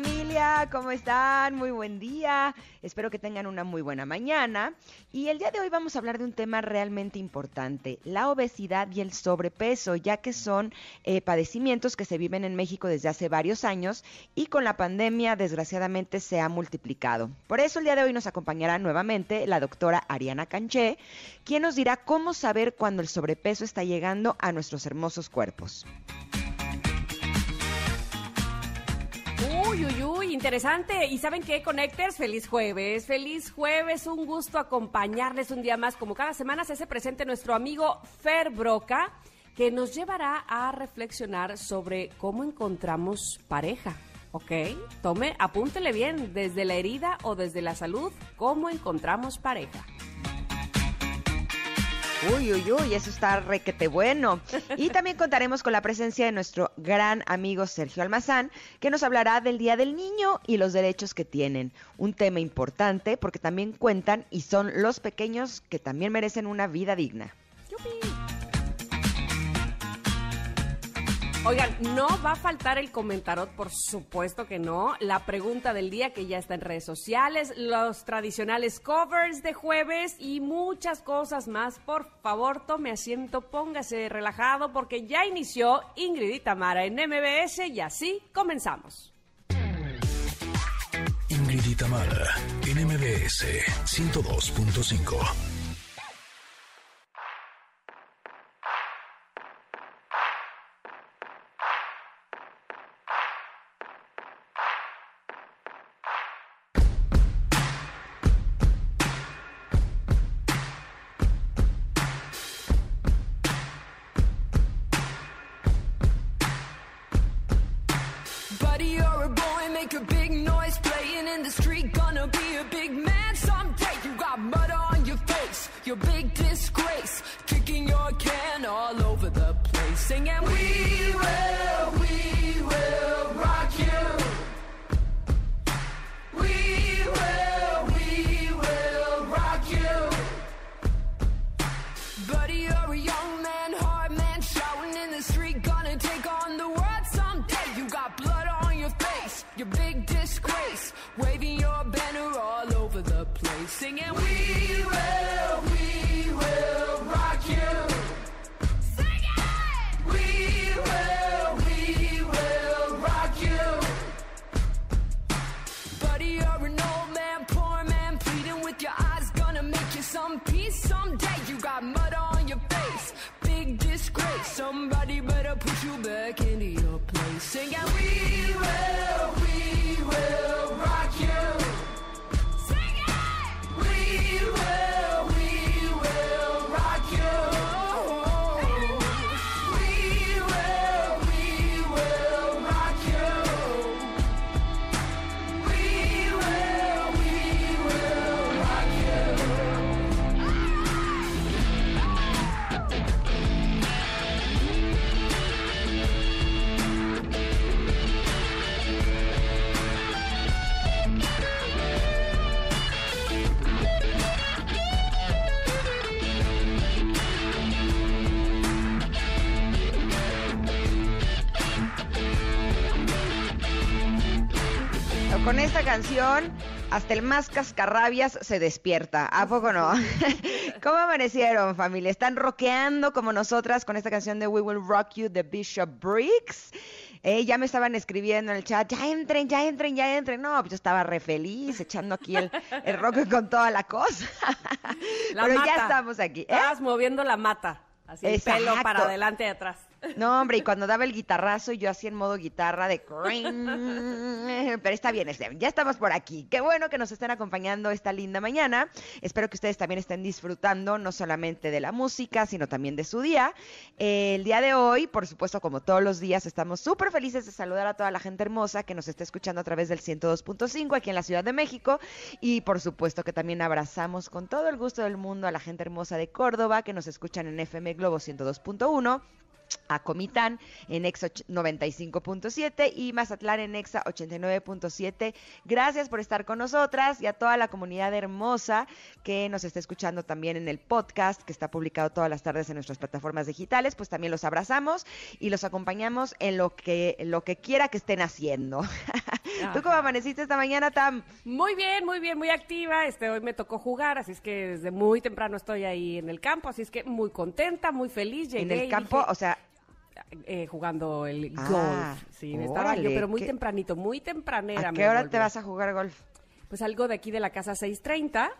Familia, ¿cómo están? Muy buen día. Espero que tengan una muy buena mañana. Y el día de hoy vamos a hablar de un tema realmente importante, la obesidad y el sobrepeso, ya que son eh, padecimientos que se viven en México desde hace varios años y con la pandemia desgraciadamente se ha multiplicado. Por eso el día de hoy nos acompañará nuevamente la doctora Ariana Canché, quien nos dirá cómo saber cuando el sobrepeso está llegando a nuestros hermosos cuerpos. Uy, uy, uy, interesante. ¿Y saben qué, Connectors? Feliz jueves, feliz jueves. Un gusto acompañarles un día más. Como cada semana se hace presente nuestro amigo Fer Broca, que nos llevará a reflexionar sobre cómo encontramos pareja. ¿Ok? Tome, apúntele bien, desde la herida o desde la salud, cómo encontramos pareja. Uy, uy, uy, eso está requete bueno. Y también contaremos con la presencia de nuestro gran amigo Sergio Almazán, que nos hablará del Día del Niño y los derechos que tienen. Un tema importante porque también cuentan y son los pequeños que también merecen una vida digna. Oigan, no va a faltar el comentarot, por supuesto que no. La pregunta del día que ya está en redes sociales, los tradicionales covers de jueves y muchas cosas más. Por favor, tome asiento, póngase relajado porque ya inició Ingrid y Tamara en MBS y así comenzamos. Ingrid y Tamara, en MBS 102.5. canción, hasta el más cascarrabias se despierta. ¿A poco no? ¿Cómo amanecieron, familia? ¿Están rockeando como nosotras con esta canción de We Will Rock You de Bishop Briggs? Eh, ya me estaban escribiendo en el chat, ya entren, ya entren, ya entren. No, pues yo estaba re feliz echando aquí el, el rock con toda la cosa. Pero ya estamos aquí. ¿eh? Estabas moviendo la mata, así el pelo para adelante y atrás. No, hombre, y cuando daba el guitarrazo, yo así en modo guitarra de... Pero está bien, ya estamos por aquí. Qué bueno que nos estén acompañando esta linda mañana. Espero que ustedes también estén disfrutando no solamente de la música, sino también de su día. el día de hoy, por supuesto, como todos los días, estamos súper felices de saludar a toda la gente hermosa que nos está escuchando a través del 102.5 aquí en la Ciudad de México. Y por supuesto que también abrazamos con todo el gusto del mundo a la gente hermosa de Córdoba que nos escuchan en FM Globo 102.1 a Comitán en Exa 95.7 y Mazatlán en Exa 89.7. Gracias por estar con nosotras y a toda la comunidad hermosa que nos está escuchando también en el podcast que está publicado todas las tardes en nuestras plataformas digitales, pues también los abrazamos y los acompañamos en lo que lo que quiera que estén haciendo. ¿Tú cómo amaneciste esta mañana, Tam? Muy bien, muy bien, muy activa. Este hoy me tocó jugar, así es que desde muy temprano estoy ahí en el campo, así es que muy contenta, muy feliz. en el campo, o sea, eh, jugando el Ah, golf. Sí, estaba yo, órale, pero muy ¿qué- tempranito, muy tempranera. ¿a qué hora te vas a jugar golf? Pues algo de aquí de la casa 6.30.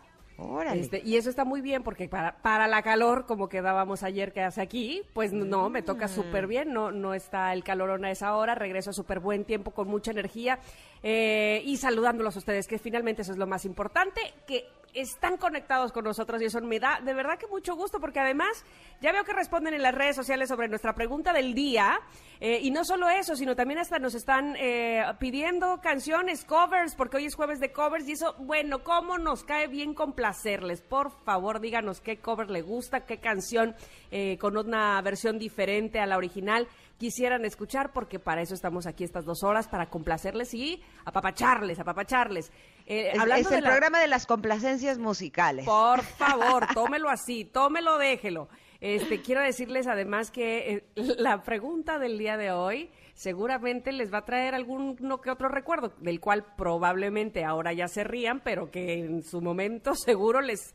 Órale. Este, y eso está muy bien porque para, para la calor, como quedábamos ayer que hace aquí, pues no, me toca súper bien, no, no está el calorón a esa hora, regreso a súper buen tiempo con mucha energía eh, y saludándolos a ustedes, que finalmente eso es lo más importante, que están conectados con nosotros y eso me da de verdad que mucho gusto porque además ya veo que responden en las redes sociales sobre nuestra pregunta del día eh, y no solo eso, sino también hasta nos están eh, pidiendo canciones, covers, porque hoy es jueves de covers y eso, bueno, ¿cómo nos cae bien complacerles? Por favor, díganos qué cover le gusta, qué canción eh, con una versión diferente a la original quisieran escuchar, porque para eso estamos aquí estas dos horas, para complacerles y apapacharles, apapacharles. Eh, Es, hablando es de el la- programa de las complacencias musicales. por favor, tómelo así, tómelo, déjelo. Este, quiero decirles además que eh, la pregunta del día de hoy seguramente les va a traer alguno que otro recuerdo, del cual probablemente ahora ya se rían, pero que en su momento seguro les,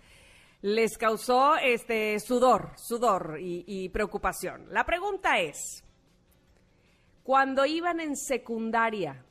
les causó este sudor, sudor y, y preocupación. La pregunta es, cuando iban en secundaria,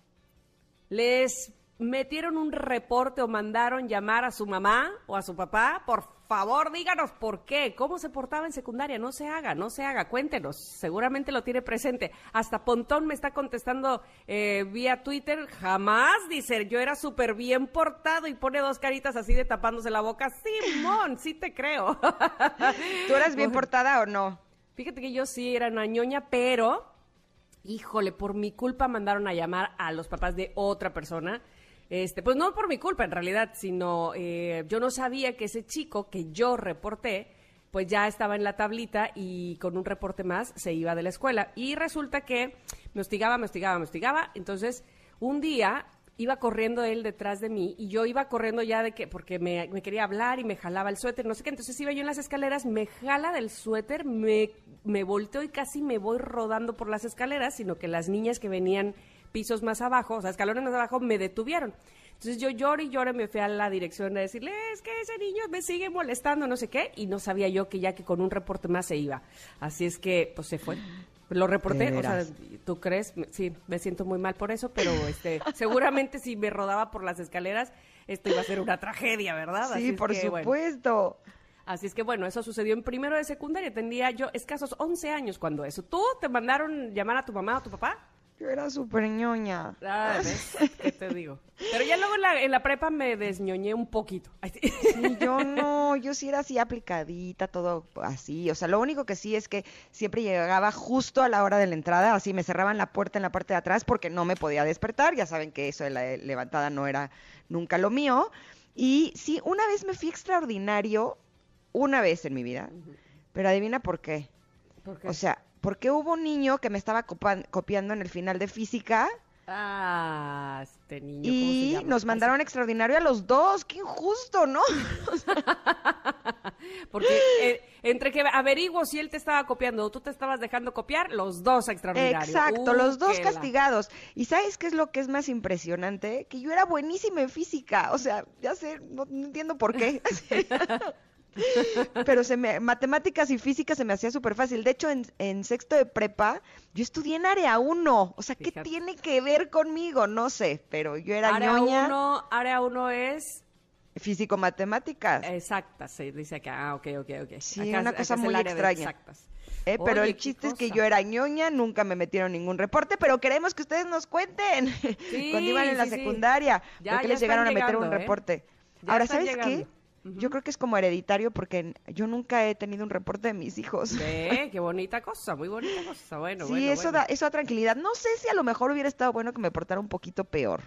les metieron un reporte o mandaron llamar a su mamá o a su papá, por favor díganos por qué, cómo se portaba en secundaria, no se haga, no se haga, cuéntenos, seguramente lo tiene presente. Hasta Pontón me está contestando eh, vía Twitter, jamás, dice, yo era súper bien portado y pone dos caritas así de tapándose la boca, Simón, sí te creo. ¿Tú eras bien portada o no? Fíjate que yo sí era una ñoña, pero, híjole, por mi culpa mandaron a llamar a los papás de otra persona. Este, pues no por mi culpa en realidad, sino eh, yo no sabía que ese chico que yo reporté, pues ya estaba en la tablita y con un reporte más se iba de la escuela. Y resulta que me hostigaba, me hostigaba, me hostigaba. Entonces, un día iba corriendo él detrás de mí y yo iba corriendo ya de que, porque me, me quería hablar y me jalaba el suéter, no sé qué. Entonces iba yo en las escaleras, me jala del suéter, me, me volteo y casi me voy rodando por las escaleras, sino que las niñas que venían pisos más abajo, o sea, escalones más abajo, me detuvieron. Entonces yo lloro y lloro y me fui a la dirección a decirle, es que ese niño me sigue molestando, no sé qué, y no sabía yo que ya que con un reporte más se iba. Así es que, pues se fue. Lo reporté, ¿De o sea? ¿tú crees? Sí, me siento muy mal por eso, pero este, seguramente si me rodaba por las escaleras, esto iba a ser una tragedia, ¿verdad? Sí, por que, bueno. supuesto. Así es que bueno, eso sucedió en primero de secundaria. Tendría yo escasos 11 años cuando eso. ¿Tú te mandaron llamar a tu mamá o a tu papá? Yo era súper ñoña. Ah, ¿ves? ¿Qué te digo? Pero ya luego en la, en la prepa me desñoñé un poquito. Sí. Yo no, yo sí era así aplicadita, todo así. O sea, lo único que sí es que siempre llegaba justo a la hora de la entrada, así me cerraban la puerta en la parte de atrás porque no me podía despertar. Ya saben que eso de la levantada no era nunca lo mío. Y sí, una vez me fui extraordinario, una vez en mi vida, pero adivina por qué. ¿Por qué? O sea, porque hubo un niño que me estaba copiando en el final de física Ah, este niño. ¿cómo se y llama? nos mandaron extraordinario a los dos. Qué injusto, ¿no? Porque eh, entre que averiguo si él te estaba copiando o tú te estabas dejando copiar, los dos extraordinarios. Exacto, Uh, los dos la- castigados. ¿Y sabes qué es lo que es más impresionante? Que yo era buenísima en física. O sea, ya sé, no, no entiendo por qué. Pero se me, matemáticas y física se me hacía súper fácil. De hecho, en, en sexto de prepa, yo estudié en área 1. O sea, ¿qué Fíjate. tiene que ver conmigo? No sé, pero yo era Área ñoña uno, área uno es físico-matemáticas. exacta, se dice acá. Ah, ok, ok, ok. Sí, Acá una cosa muy extraña. exactas. Eh, pero el chiste es que yo era ñoña, nunca me metieron ningún reporte, pero queremos que ustedes nos cuenten Sí, cuando iban en la sí, secundaria, Ya, ¿por qué ya les llegaron a meter un llegando, ¿eh? reporte? Ahora, ¿sabes qué? Yo creo que es como hereditario porque yo nunca he tenido un reporte de mis hijos. Ve, qué bonita cosa, muy bonita cosa. Bueno, sí, bueno, eso bueno. da eso da tranquilidad. No sé si a lo mejor hubiera estado bueno que me portara un poquito peor.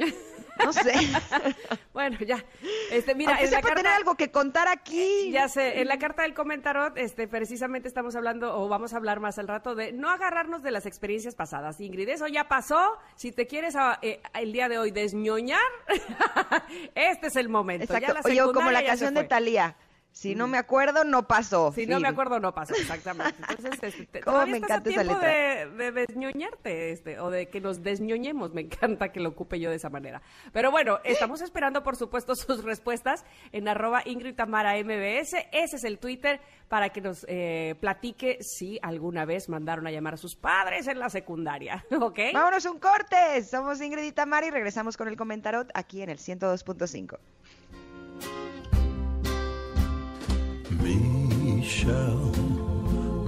No sé. bueno, ya. Este, mira, Aunque en la carta, tener algo que contar aquí. ya sé, en la carta del comentarot, este, precisamente estamos hablando, o vamos a hablar más al rato, de no agarrarnos de las experiencias pasadas. Ingrid, eso ya pasó. Si te quieres ah, eh, el día de hoy desñoñar, este es el momento. Ya Exacto. la Oye, como la canción de. Talía. Si no me acuerdo, no pasó. Si no me acuerdo, no pasó, exactamente. Entonces, este, Cómo me estás a encanta esa tiempo letra. De, de desñoñarte, este, o de que nos desñoñemos. Me encanta que lo ocupe yo de esa manera. Pero bueno, estamos esperando, por supuesto, sus respuestas en arroba Ingrid Tamara MBS. Ese es el Twitter para que nos eh, platique si alguna vez mandaron a llamar a sus padres en la secundaria, ¿ok? Vámonos un corte. Somos Ingrid y Tamara y regresamos con el comentarot aquí en el 102.5. Michelle,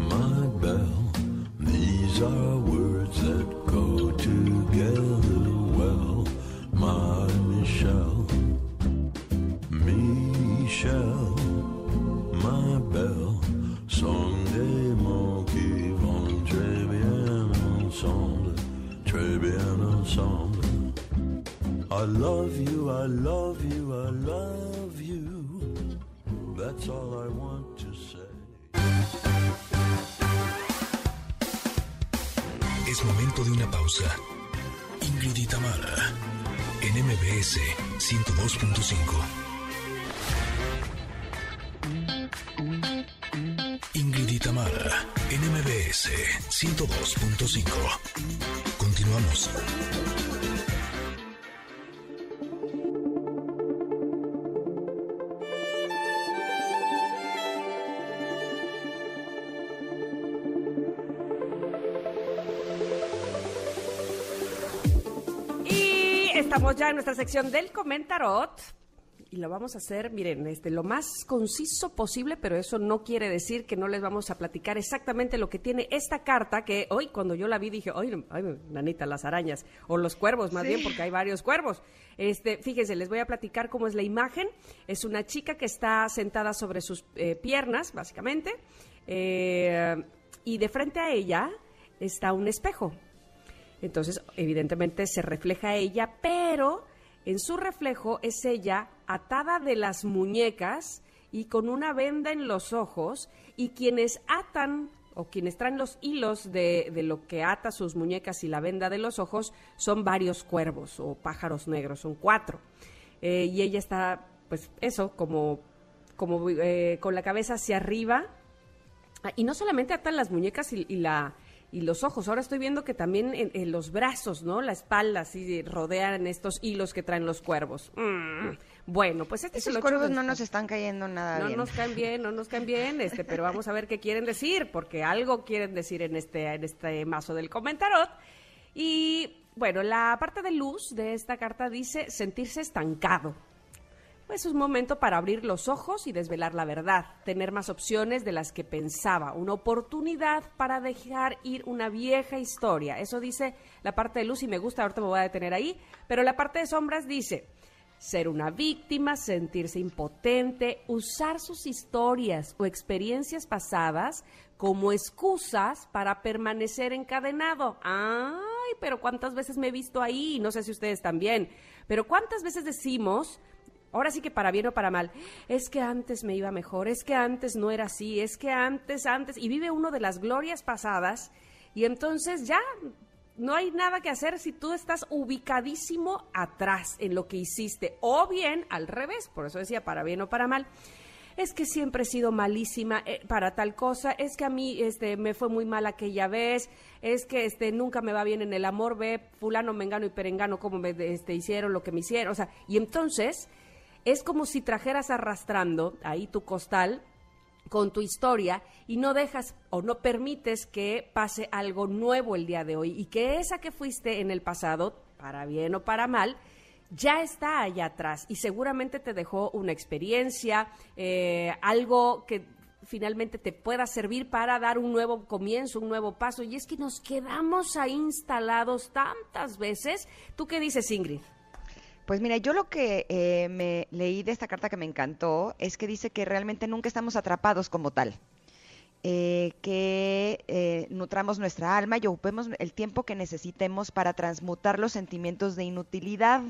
my belle, these are words that go together well. My Michelle, Michelle, my belle, sont des mots qui vont très bien ensemble, très bien ensemble. I love you, I love you, I love you. That's all I want Es momento de una pausa. Ingrid en MBS 102.5. Ingrid y en MBS 102.5. Continuamos. Ya en nuestra sección del comentarot. Y lo vamos a hacer, miren, este, lo más conciso posible, pero eso no quiere decir que no les vamos a platicar exactamente lo que tiene esta carta, que hoy cuando yo la vi dije, ay, ay nanita, las arañas, o los cuervos más Sí. bien, porque hay varios cuervos. Este, fíjense, les voy a platicar cómo es la imagen. Es una chica que está sentada sobre sus eh, piernas, básicamente, eh, y de frente a ella está un espejo. Entonces, evidentemente se refleja ella, pero en su reflejo es ella atada de las muñecas y con una venda en los ojos y quienes atan o quienes traen los hilos de, de lo que ata sus muñecas y la venda de los ojos son varios cuervos o pájaros negros, son cuatro. Eh, y ella está, pues eso, como, como eh, con la cabeza hacia arriba, Ah, Y no solamente atan las muñecas y la y los ojos. Ahora estoy viendo que también en, en los brazos, ¿no? La espalda, así rodean estos hilos que traen los cuervos. Mm. Bueno, pues este es el cuervos de- no nos están cayendo nada no bien. nos caen bien, no nos caen bien, este, pero vamos a ver qué quieren decir, porque algo quieren decir en este, en este mazo del comentarot. Y bueno, la parte de luz de esta carta dice sentirse estancado. Pues es un momento para abrir los ojos y desvelar la verdad, tener más opciones de las que pensaba, una oportunidad para dejar ir una vieja historia. Eso dice la parte de luz y me gusta, ahorita me voy a detener ahí, pero la parte de sombras dice ser una víctima, sentirse impotente, usar sus historias o experiencias pasadas como excusas para permanecer encadenado. Ay, pero cuántas veces me he visto ahí, no sé si ustedes también, pero cuántas veces decimos, ahora sí que para bien o para mal, es que antes me iba mejor, es que antes no era así, es que antes, antes, y vive uno de las glorias pasadas, y entonces ya no hay nada que hacer si tú estás ubicadísimo atrás en lo que hiciste, o bien al revés, por eso decía para bien o para mal. Es que siempre he sido malísima eh, para tal cosa, es que a mí este, me fue muy mal aquella vez, es que este, nunca me va bien en el amor, ve fulano, mengano y perengano como me este, hicieron lo que me hicieron, o sea, y entonces es como si trajeras arrastrando ahí tu costal con tu historia y no dejas o no permites que pase algo nuevo el día de hoy y que esa que fuiste en el pasado, para bien o para mal, ya está allá atrás y seguramente te dejó una experiencia, eh, algo que finalmente te pueda servir para dar un nuevo comienzo, un nuevo paso. Y es que nos quedamos ahí instalados tantas veces. ¿Tú qué dices, Ingrid? Pues mira, yo lo que eh, me leí de esta carta que me encantó es que dice que realmente nunca estamos atrapados como tal. eh, que eh, nutramos nuestra alma y ocupemos el tiempo que necesitemos para transmutar los sentimientos de inutilidad.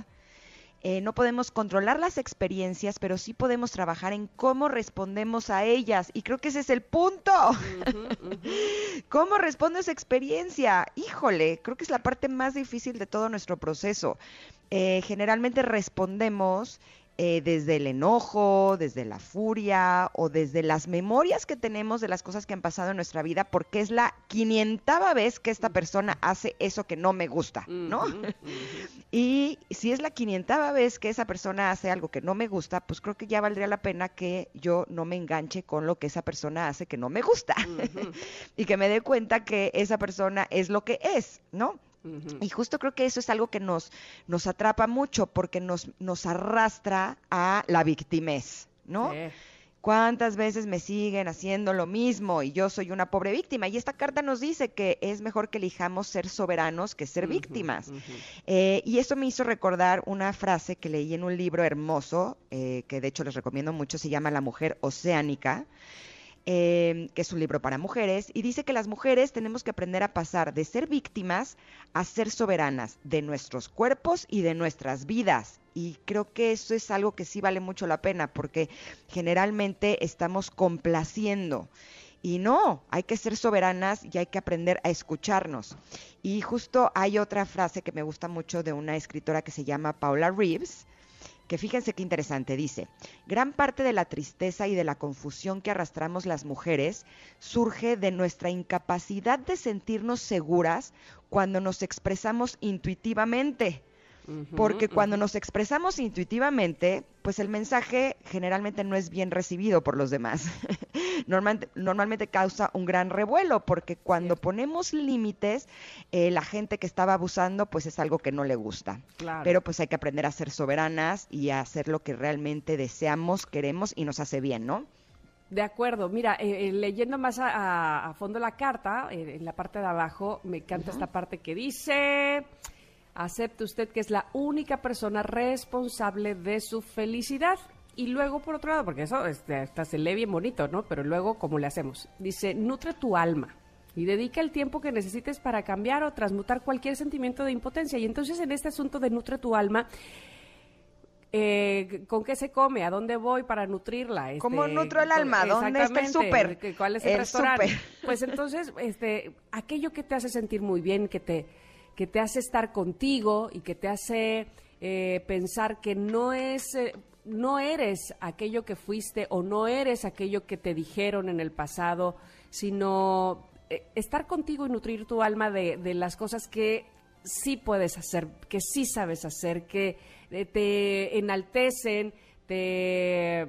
Eh, no podemos controlar las experiencias, pero sí podemos trabajar en cómo respondemos a ellas. Y creo que ese es el punto. ¿Cómo respondo a esa experiencia? Híjole, creo que es la parte más difícil de todo nuestro proceso. Eh, generalmente respondemos eh, desde el enojo, desde la furia o desde las memorias que tenemos de las cosas que han pasado en nuestra vida, porque es la quinientava vez que esta persona hace eso que no me gusta, ¿no? y si es la quinientava vez que esa persona hace algo que no me gusta, pues creo que ya valdría la pena que yo no me enganche con lo que esa persona hace que no me gusta y que me dé cuenta que esa persona es lo que es, ¿no? Y justo creo que eso es algo que nos, nos atrapa mucho porque nos, nos arrastra a la victimez, ¿no? ¿Cuántas veces me siguen haciendo lo mismo y yo soy una pobre víctima? Y esta carta nos dice que es mejor que elijamos ser soberanos que ser víctimas. Eh, y eso me hizo recordar una frase que leí en un libro hermoso, eh, que de hecho les recomiendo mucho, se llama La mujer oceánica eh, que es un libro para mujeres, y dice que las mujeres tenemos que aprender a pasar de ser víctimas a ser soberanas de nuestros cuerpos y de nuestras vidas. Y creo que eso es algo que sí vale mucho la pena, porque generalmente estamos complaciendo. Y no, hay que ser soberanas y hay que aprender a escucharnos. Y justo hay otra frase que me gusta mucho de una escritora que se llama Paula Reeves, que fíjense qué interesante, dice, gran parte de la tristeza y de la confusión que arrastramos las mujeres surge de nuestra incapacidad de sentirnos seguras cuando nos expresamos intuitivamente. Porque cuando nos expresamos intuitivamente, pues el mensaje generalmente no es bien recibido por los demás. normalmente, normalmente, causa un gran revuelo, porque cuando ponemos límites, eh, la gente que estaba abusando, pues es algo que no le gusta. Pero pues hay que aprender a ser soberanas y a hacer lo que realmente deseamos, queremos y nos hace bien, ¿no? De acuerdo, mira, eh, eh, leyendo más a, fondo la carta, en la parte de abajo, me encanta esta parte que dice, acepte usted que es la única persona responsable de su felicidad. Y luego, por otro lado, porque eso este, se lee bien bonito, ¿no? Pero luego, ¿cómo le hacemos? Dice, nutre tu alma y dedica el tiempo que necesites para cambiar o transmutar cualquier sentimiento de impotencia. Y entonces, en este asunto de nutre tu alma, eh, ¿Con qué se come? ¿A dónde voy para nutrirla? ¿Cómo este, nutro el alma? ¿Dónde está el súper? ¿Cuál es el, restaurante? Pues entonces, este, aquello que te hace sentir muy bien, que te, que te hace estar contigo y que te hace eh, pensar que no es... Eh, no eres aquello que fuiste o no eres aquello que te dijeron en el pasado, sino eh, estar contigo y nutrir tu alma de, de, las cosas que sí puedes hacer, que sí sabes hacer, que te enaltecen, te,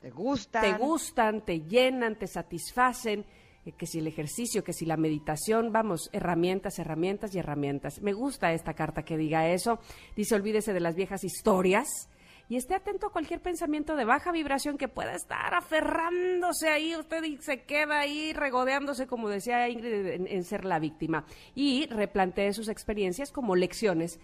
te gustan. te gustan, te llenan, te satisfacen que si el ejercicio, que si la meditación, vamos, herramientas, herramientas y herramientas. Me gusta esta carta que diga eso. Dice, olvídese de las viejas historias y esté atento a cualquier pensamiento de baja vibración que pueda estar aferrándose ahí, usted se queda ahí regodeándose, como decía Ingrid, en, ser la víctima. Y replantee sus experiencias como lecciones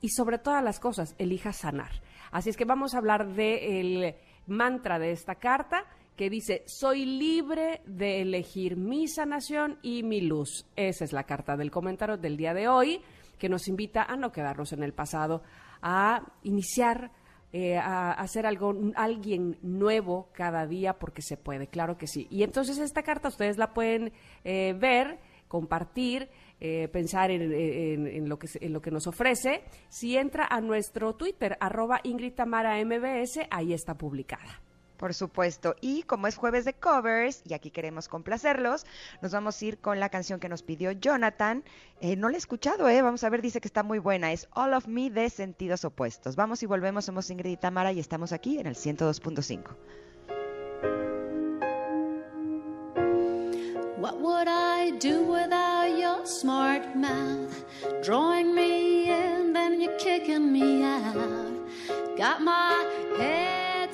y sobre todas las cosas, elija sanar. Así es que vamos a hablar del mantra de esta carta que dice, soy libre de elegir mi sanación y mi luz. Esa es la carta del comentario del día de hoy, que nos invita a no quedarnos en el pasado, a iniciar, eh, a hacer algo, alguien nuevo cada día porque se puede, claro que sí. Y entonces esta carta ustedes la pueden eh, ver, compartir. Eh, pensar en, lo que, en lo que nos ofrece, si entra a nuestro Twitter, arroba Ingrid Tamara MBS, ahí está publicada. Por supuesto. Y como es jueves de covers, y aquí queremos complacerlos, nos vamos a ir con la canción que nos pidió Jonathan. Eh, no la he escuchado, ¿eh? Vamos a ver, dice que está muy buena. Es All of Me de Sentidos Opuestos. Vamos y volvemos. Somos Ingrid y Tamara y estamos aquí en el 102.5. What would I do without your smart mouth? Drawing me in, then you're kicking me out. Got my head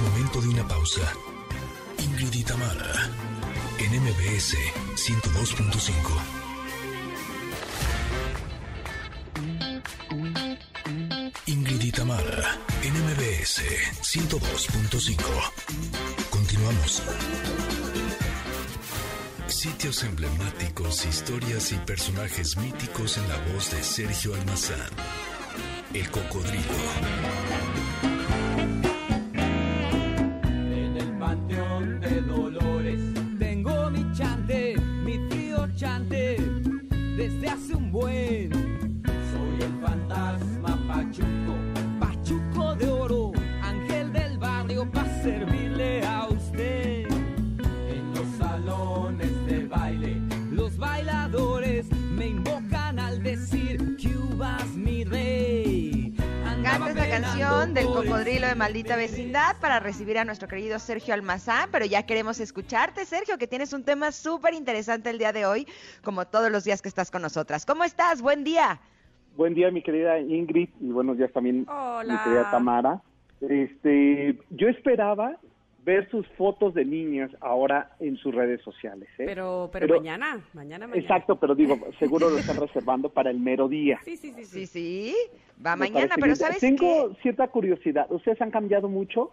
Momento de una pausa. Ingrid y en MBS 102.5. Ingrid y en MBS 102.5. Continuamos. Sitios emblemáticos, historias y personajes míticos en la voz de Sergio Almazán. El cocodrilo. Desde hace canción del cocodrilo de maldita vecindad para recibir a nuestro querido Sergio Almazán, pero ya queremos escucharte, Sergio, que tienes un tema súper interesante el día de hoy, como todos los días que estás con nosotras. ¿Cómo estás? Buen día. Buen día, mi querida Ingrid, y buenos días también, Hola. mi querida Tamara. Este, yo esperaba ver sus fotos de niñas ahora en sus redes sociales. ¿eh? Pero, pero, Pero- mañana, mañana, mañana. Exacto, pero digo, seguro lo están reservando para el mero día. Sí, sí, sí, Sí, sí. va Me mañana, pero bien. ¿sabes Tengo qué? cierta curiosidad. ¿Ustedes han cambiado mucho?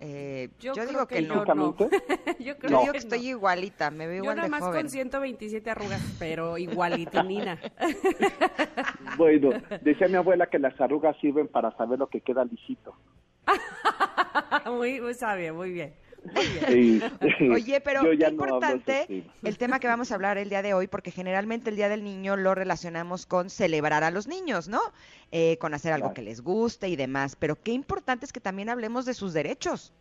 Eh, Yo, yo, creo digo que, que no. yo no. Yo creo Yo No. digo que estoy igualita, me veo Yo igual nada de más joven. con 127 arrugas, pero igualitinina. Bueno, decía mi abuela que las arrugas sirven para saber lo que queda lisito. muy, muy sabia, muy bien. Muy bien. Sí. Oye, pero qué no importante el tema que vamos a hablar el día de hoy, porque generalmente el Día del Niño lo relacionamos con celebrar a los niños, ¿no? Eh, con hacer algo Claro. que les guste y demás, pero qué importante es que también hablemos de sus derechos.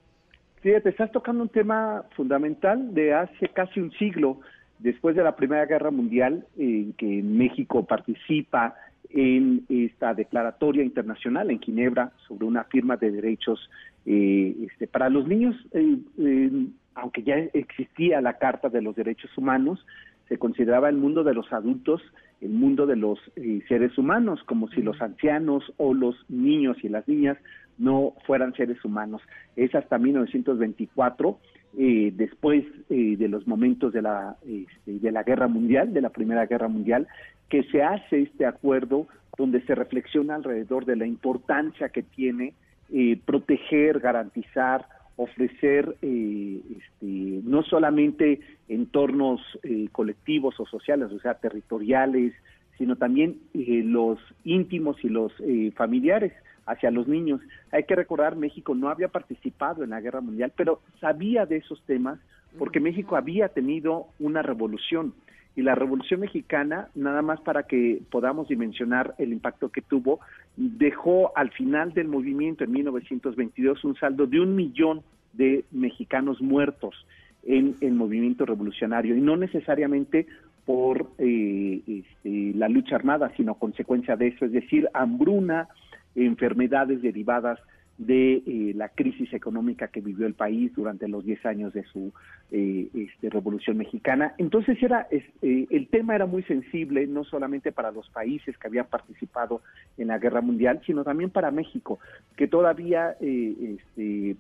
Fíjate, estás tocando un tema fundamental de hace casi un siglo, después de la Primera Guerra Mundial, en que México participa en esta declaratoria internacional en Ginebra sobre una firma de derechos eh, este, para los niños, eh, eh, aunque ya existía la Carta de los Derechos Humanos, se consideraba el mundo de los adultos el mundo de los eh, seres humanos, como si los ancianos o los niños y las niñas no fueran seres humanos. Es hasta 1924, eh, después eh, de los momentos de la, este, de la guerra mundial, de la Primera Guerra Mundial, que se hace este acuerdo donde se reflexiona alrededor de la importancia que tiene eh, proteger, garantizar, ofrecer eh, este, no solamente entornos eh, colectivos o sociales, o sea, territoriales, sino también eh, los íntimos y los eh, familiares hacia los niños. Hay que recordar, México no había participado en la guerra mundial, pero sabía de esos temas porque México había tenido una revolución. Y la revolución mexicana, nada más para que podamos dimensionar el impacto que tuvo, dejó al final del movimiento en 1922 un saldo de un millón de mexicanos muertos en el movimiento revolucionario y no necesariamente por eh, este, la lucha armada, sino consecuencia de eso, es decir, hambruna, enfermedades derivadas de eh, la crisis económica que vivió el país durante los 10 años de su eh, este, revolución mexicana. Entonces era eh, el tema era muy sensible, no solamente para los países que habían participado en la guerra mundial, sino también para México, que todavía, eh, este,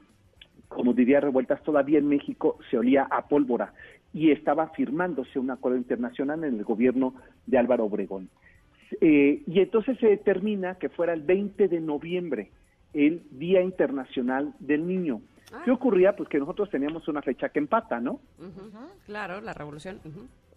como diría Revueltas, todavía en México se olía a pólvora y estaba firmándose un acuerdo internacional en el gobierno de Álvaro Obregón. Y entonces se determina que fuera el 20 de noviembre el Día Internacional del Niño. ¿Qué ocurría? Pues que nosotros teníamos una fecha que empata, ¿no? Claro, la revolución.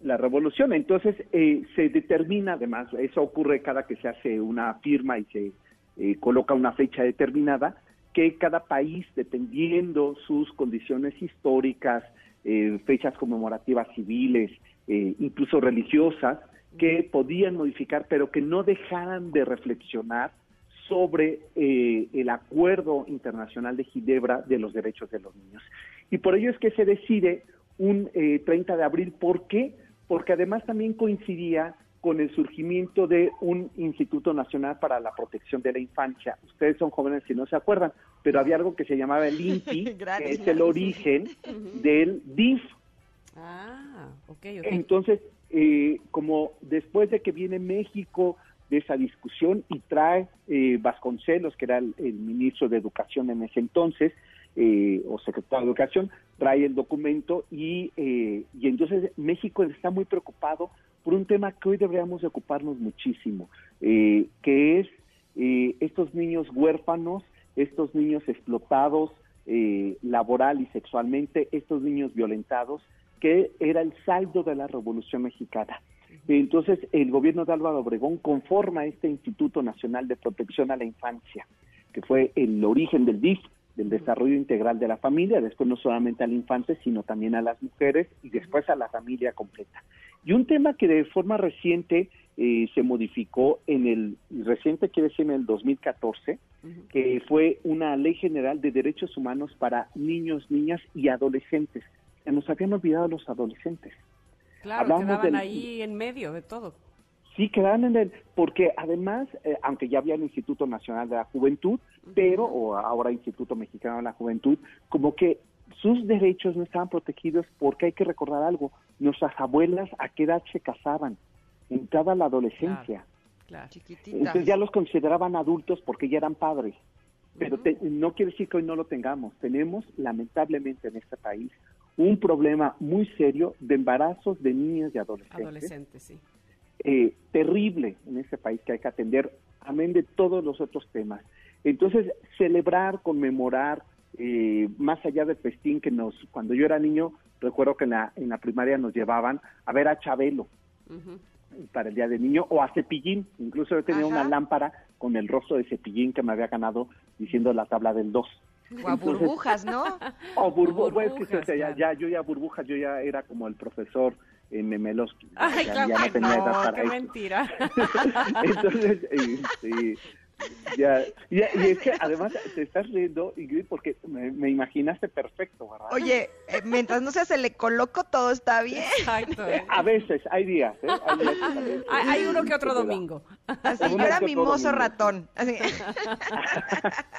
La revolución. Entonces eh, se determina, además, eso ocurre cada que se hace una firma y se eh, coloca una fecha determinada, que cada país, dependiendo sus condiciones históricas, eh, fechas conmemorativas civiles, eh, incluso religiosas, que podían modificar, pero que no dejaran de reflexionar sobre eh, el acuerdo internacional de Ginebra de los derechos de los niños. Y por ello es que se decide un eh, 30 de abril. ¿Por qué? Porque además también coincidía con el surgimiento de un Instituto Nacional para la Protección de la Infancia. Ustedes son jóvenes si no se acuerdan, pero había algo que se llamaba el INPI, que es el origen del DIF. Ah, ok, ok. Entonces, eh, como después de que viene México de esa discusión y trae eh, Vasconcelos, que era el, ministro de Educación en ese entonces, eh, o secretario de Educación, trae el documento y, eh, y entonces México está muy preocupado por un tema que hoy deberíamos de ocuparnos muchísimo, eh, que es eh, estos niños huérfanos, estos niños explotados laboral y sexualmente, estos niños violentados, que era el saldo de la Revolución Mexicana. Entonces, el gobierno de Álvaro Obregón conforma este Instituto Nacional de Protección a la Infancia, que fue el origen del DIF, del desarrollo integral de la familia, después no solamente al infante, sino también a las mujeres y después a la familia completa. Y un tema que de forma reciente eh, se modificó en el, reciente quiere decir en el 2014, que fue una ley general de derechos humanos para niños, niñas y adolescentes. Se nos habían olvidado los adolescentes. Claro, hablamos quedaban del- ahí en medio de todo. Sí, quedaban en el, porque además, eh, aunque ya había el Instituto Nacional de la Juventud, pero, o ahora Instituto Mexicano de la Juventud, como que sus derechos no estaban protegidos porque hay que recordar algo, nuestras abuelas a qué edad se casaban, entrada la adolescencia. Claro. Chiquititas. Entonces ya los consideraban adultos porque ya eran padres. Pero te- no quiere decir que hoy no lo tengamos. Tenemos, lamentablemente, en este país un problema muy serio de embarazos de niñas y adolescentes Adolescente, sí. eh, terrible en este país que hay que atender, amén de todos los otros temas. Entonces, celebrar, conmemorar, eh, más allá del festín que nos, cuando yo era niño, recuerdo que en la, en la primaria nos llevaban a ver a Chabelo para el Día del Niño o a Cepillín. Incluso yo tenía Ajá. una lámpara con el rostro de Cepillín que me había ganado diciendo la tabla del 2. O a burbujas, ¿no? O burbu Burbujas, bueno, es que, o sea, ya, ya, yo ya burbujas, yo ya era como el profesor Memelowski. Ya- Ay, ya, claro, ya no tenía edad para qué eso. mentira. Entonces, este, ya, ya- y es que además te estás riendo, Ingrid, porque me, me imaginaste perfecto, ¿verdad? Oye, eh, mientras no se hace le coloco, todo está bien. Exacto. ¿eh? A veces, hay días, ¿eh? Hay, días Hay, hay uno que otro se domingo. Así, yo era mimoso domingo. ratón. Así.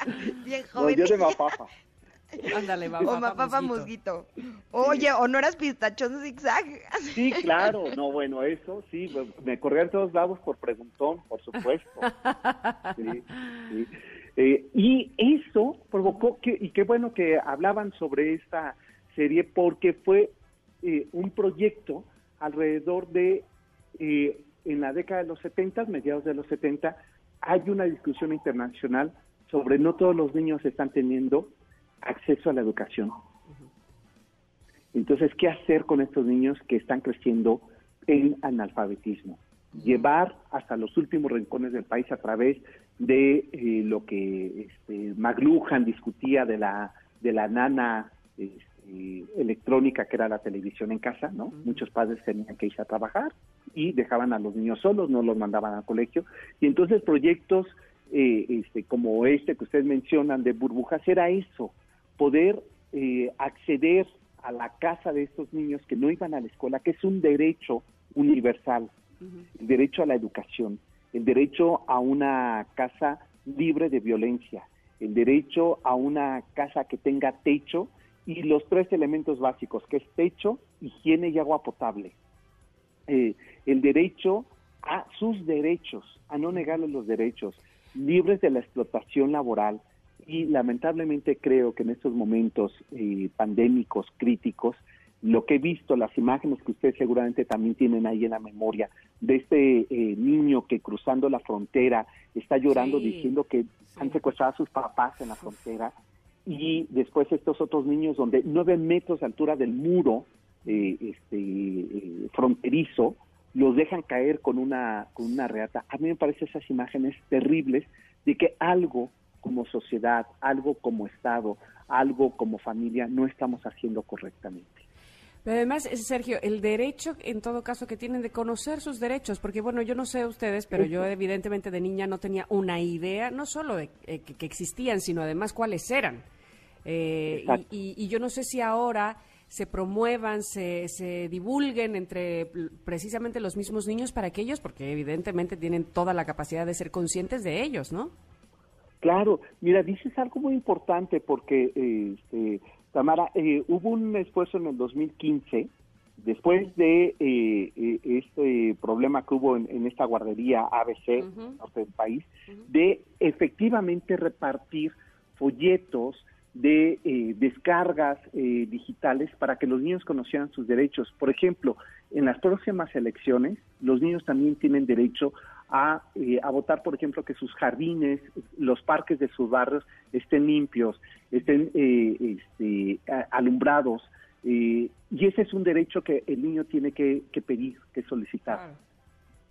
Bien No, joven. yo de mapafa. Ándale, va, o papá musguito. musguito. Oye, o no eras pistachón zigzag. Sí, claro, no, bueno, eso sí, me- me corrían todos lados por preguntón, por supuesto. Sí, sí. Eh, y eso provocó que, y qué bueno que hablaban sobre esta serie, porque fue eh, un proyecto alrededor de, eh, en la década de los 70, mediados de los 70, hay una discusión internacional sobre no todos los niños están teniendo acceso a la educación. Entonces, ¿qué hacer con estos niños que están creciendo en analfabetismo? Llevar hasta los últimos rincones del país a través de eh, lo que este, McLuhan discutía de la, de la nana este, electrónica que era la televisión en casa, ¿no? Muchos padres tenían que irse a trabajar y dejaban a los niños solos, no los mandaban al colegio. Y entonces proyectos eh, este, como este que ustedes mencionan de burbujas era eso, poder eh, acceder a la casa de estos niños que no iban a la escuela, que es un derecho universal, el derecho a la educación, el derecho a una casa libre de violencia, el derecho a una casa que tenga techo y los tres elementos básicos, que es techo, higiene y agua potable. Eh, el derecho a sus derechos, a no negarles los derechos, libres de la explotación laboral. Y lamentablemente creo que en estos momentos eh, pandémicos, críticos, lo que he visto, las imágenes que ustedes seguramente también tienen ahí en la memoria, de este eh, niño que cruzando la frontera está llorando Sí, diciendo que han secuestrado a sus papás en la frontera, y después estos otros niños donde nueve metros de altura del muro eh, este, eh, fronterizo los dejan caer con una con una reata. A mí me parecen esas imágenes terribles de que algo como sociedad, algo como Estado, algo como familia no estamos haciendo correctamente. Pero además, eh, Sergio, el derecho, en todo caso, que tienen de conocer sus derechos, porque bueno, yo no sé ustedes, pero yo evidentemente de niña no tenía una idea, no solo de eh, que, que existían, sino además cuáles eran. Eh, y, y- y yo no sé si ahora se promuevan, se, se divulguen entre precisamente los mismos niños para que ellos, porque evidentemente tienen toda la capacidad de ser conscientes de ellos, ¿no? Claro, mira, dices algo muy importante porque, eh, Tamara, eh, hubo un esfuerzo en el 2015, después de eh, eh, este problema que hubo en, en esta guardería ABC, Ujú. norte del país, de efectivamente repartir folletos de eh, descargas eh, digitales para que los niños conocieran sus derechos. Por ejemplo, en las próximas elecciones, los niños también tienen derecho a, eh, a votar, por ejemplo, que sus jardines, los parques de sus barrios estén limpios, estén eh, este, alumbrados. eh, y ese es un derecho que el niño tiene que, que pedir, que solicitar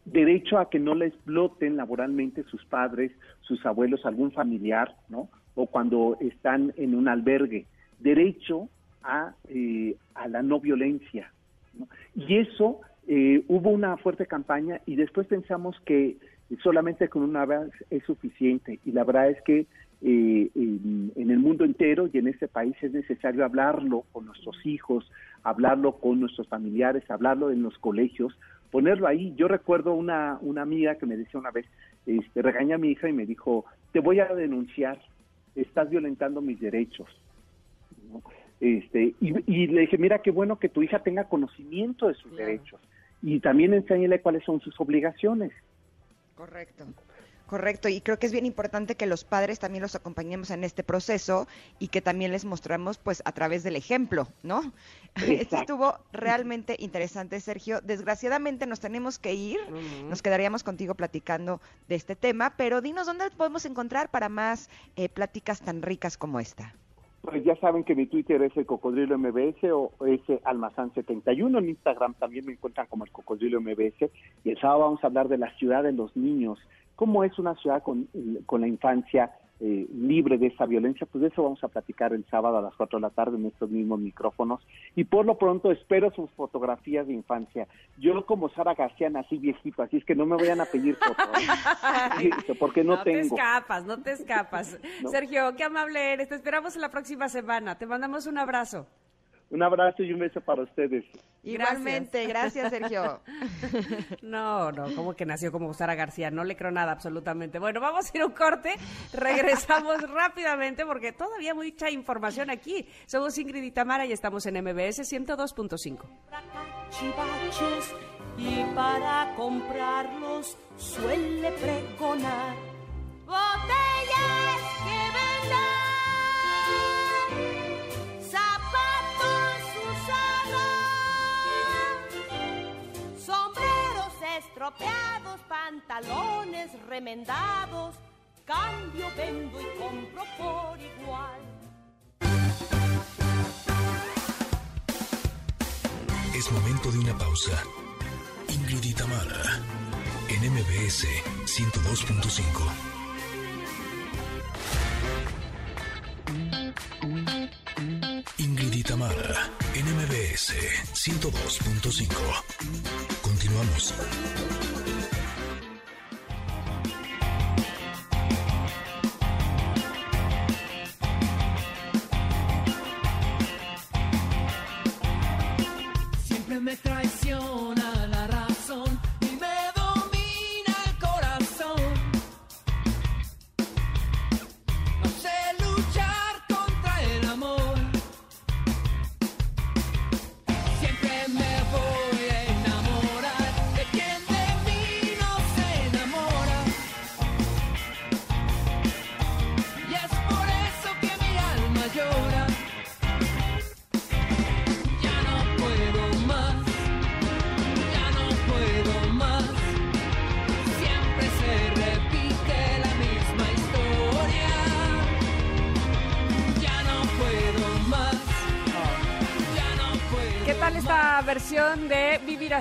derecho a que no le exploten laboralmente sus padres, sus abuelos, algún familiar, ¿no? O cuando están en un albergue. Derecho a, eh, a la no violencia. ¿no? Y eso, eh, hubo una fuerte campaña y después pensamos que solamente con una vez es suficiente. Y la verdad es que eh, en, en el mundo entero y en este país es necesario hablarlo con nuestros hijos, hablarlo con nuestros familiares, hablarlo en los colegios, ponerlo ahí. Yo recuerdo una, una amiga que me decía una vez, este, regaña a mi hija y me dijo, te voy a denunciar, estás violentando mis derechos. ¿no? Este, y, y le dije, mira qué bueno que tu hija tenga conocimiento de sus Claro. derechos y también enséñale cuáles son sus obligaciones. Correcto. Correcto, y creo que es bien importante que los padres también los acompañemos en este proceso y que también les mostramos pues a través del ejemplo, ¿no? Esto estuvo realmente interesante, Sergio. Desgraciadamente nos tenemos que ir, nos quedaríamos contigo platicando de este tema, pero dinos dónde podemos encontrar para más eh, pláticas tan ricas como esta. Pues ya saben que mi Twitter es el Cocodrilo MBS o ese Almazán 71. En Instagram también me encuentran como el Cocodrilo MBS. Y el sábado vamos a hablar de la ciudad de los niños. ¿Cómo es una ciudad con, con la infancia eh, libre de esa violencia? Pues de eso vamos a platicar el sábado a las 4 de la tarde en estos mismos micrófonos. Y por lo pronto espero sus fotografías de infancia. Yo como Sara García nací viejito, así es que no me vayan a pedir fotos. ¿eh? Sí, porque no, te tengo. escapas, no te escapas. No. Sergio, qué amable eres. Te esperamos la próxima semana. Te mandamos un abrazo. Un abrazo y un beso para ustedes. Igualmente, gracias, Sergio. No, no, como que nació como Sara García, no le creo nada absolutamente. Bueno, vamos a ir a un corte, regresamos rápidamente porque todavía mucha información aquí. Somos Ingrid y Tamara y estamos en MBS 102.5. chivaches y para comprarlos suele pregonar botellas estropeados pantalones remendados cambio vendo y compro por igual Es momento de una pausa. Ingrid y Tamara, en MBS 102.5. Ingrid y Tamara, en MBS 102.5. Continuamos. Siempre me traiciona la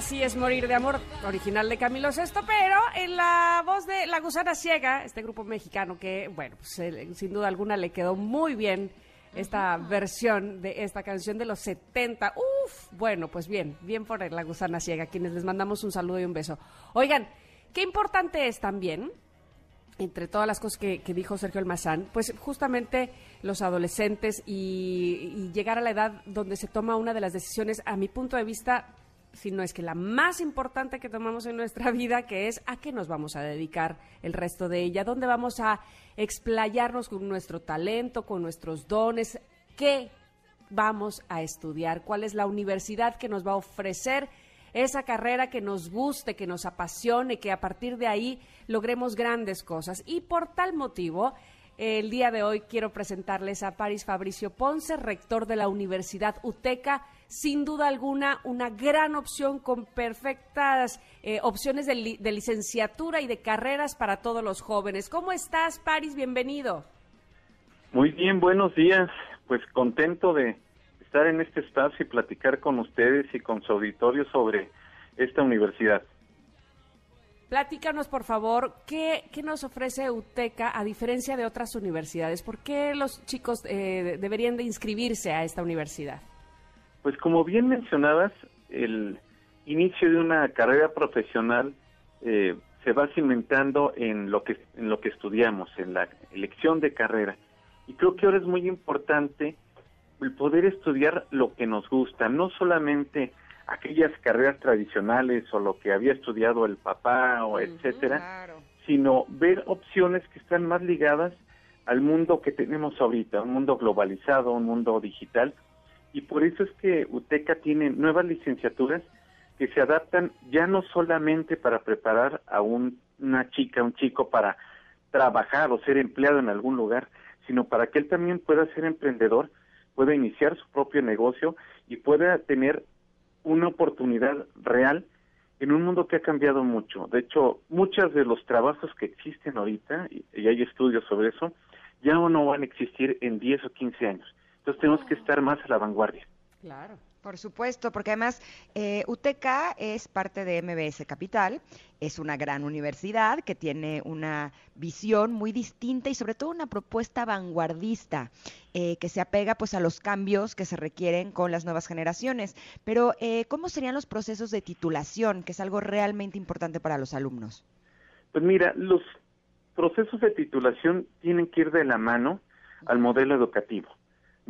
así es morir de amor, original de Camilo Sesto, pero en la voz de La Gusana Ciega, este grupo mexicano que, bueno, pues, eh, sin duda alguna le quedó muy bien esta versión de esta canción de los 70. Uf, bueno, pues bien, bien por La Gusana Ciega, quienes les mandamos un saludo y un beso. Oigan, qué importante es también entre todas las cosas que, dijo Sergio Almazán, pues justamente los adolescentes y llegar a la edad donde se toma una de las decisiones, a mi punto de vista, si no es que la más importante que tomamos en nuestra vida, que es a qué nos vamos a dedicar el resto de ella, dónde vamos a explayarnos con nuestro talento, con nuestros dones, qué vamos a estudiar, cuál es la universidad que nos va a ofrecer esa carrera que nos guste, que nos apasione, que a partir de ahí logremos grandes cosas. Y por tal motivo, el día de hoy quiero presentarles a Paris Fabricio Ponce, rector de la Universidad UTECA. Sin duda alguna, una gran opción con perfectas eh, opciones de, li- de licenciatura y de carreras para todos los jóvenes. ¿Cómo estás, Paris? Bienvenido. Muy bien, buenos días. Pues contento de estar en este espacio y platicar con ustedes y con su auditorio sobre esta universidad. Platícanos, por favor, ¿qué, qué nos ofrece UTECA a diferencia de otras universidades? ¿Por qué los chicos eh, deberían de inscribirse a esta universidad? Pues como bien mencionabas, el inicio de una carrera profesional eh, se va cimentando en lo que en lo que estudiamos, en la elección de carrera. Y creo que ahora es muy importante el poder estudiar lo que nos gusta, no solamente aquellas carreras tradicionales o lo que había estudiado el papá o etcétera, Claro. sino ver opciones que están más ligadas al mundo que tenemos ahorita, un mundo globalizado, un mundo digital, y por eso es que UTECA tiene nuevas licenciaturas que se adaptan ya no solamente para preparar a un- una chica, un chico para trabajar o ser empleado en algún lugar, sino para que él también pueda ser emprendedor, pueda iniciar su propio negocio y pueda tener una oportunidad real en un mundo que ha cambiado mucho. De hecho, muchos de los trabajos que existen ahorita, y, hay estudios sobre eso, ya no van a existir en 10 o 15 años. Entonces tenemos que estar más a la vanguardia. Claro. Por supuesto, porque además eh, UTECA es parte de MBS Capital, es una gran universidad que tiene una visión muy distinta y sobre todo una propuesta vanguardista eh, que se apega pues a los cambios que se requieren con las nuevas generaciones. Pero eh, ¿cómo serían los procesos de titulación, que es algo realmente importante para los alumnos? Pues mira, los procesos de titulación tienen que ir de la mano al modelo educativo.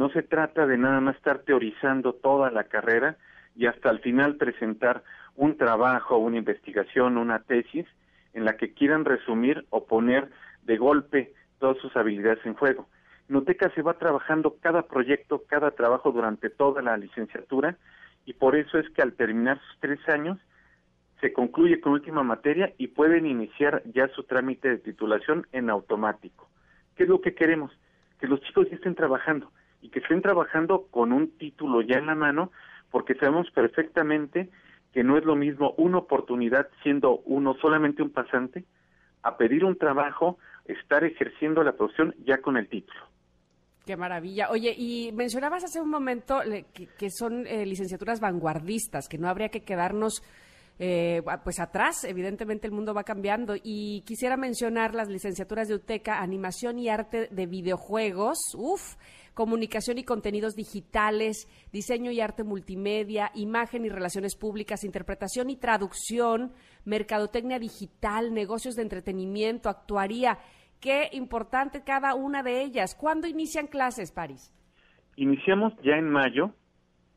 No se trata de nada más estar teorizando toda la carrera y hasta el final presentar un trabajo, una investigación, una tesis en la que quieran resumir o poner de golpe todas sus habilidades en juego. En UTECA se va trabajando cada proyecto, cada trabajo durante toda la licenciatura y por eso es que al terminar sus tres años se concluye con última materia y pueden iniciar ya su trámite de titulación en automático. ¿Qué es lo que queremos? Que los chicos ya estén trabajando y que estén trabajando con un título ya en la mano, porque sabemos perfectamente que no es lo mismo una oportunidad siendo uno solamente un pasante a pedir un trabajo, estar ejerciendo la profesión ya con el título. Qué maravilla. Oye, y mencionabas hace un momento que, que son eh, licenciaturas vanguardistas, que no habría que quedarnos eh, pues atrás. Evidentemente el mundo va cambiando. Y quisiera mencionar las licenciaturas de UTECA, Animación y Arte de Videojuegos, uf, Comunicación y Contenidos Digitales, Diseño y Arte Multimedia, Imagen y Relaciones Públicas, Interpretación y Traducción, Mercadotecnia Digital, Negocios de Entretenimiento, Actuaría. Qué importante cada una de ellas. ¿Cuándo inician clases, París? Iniciamos ya en mayo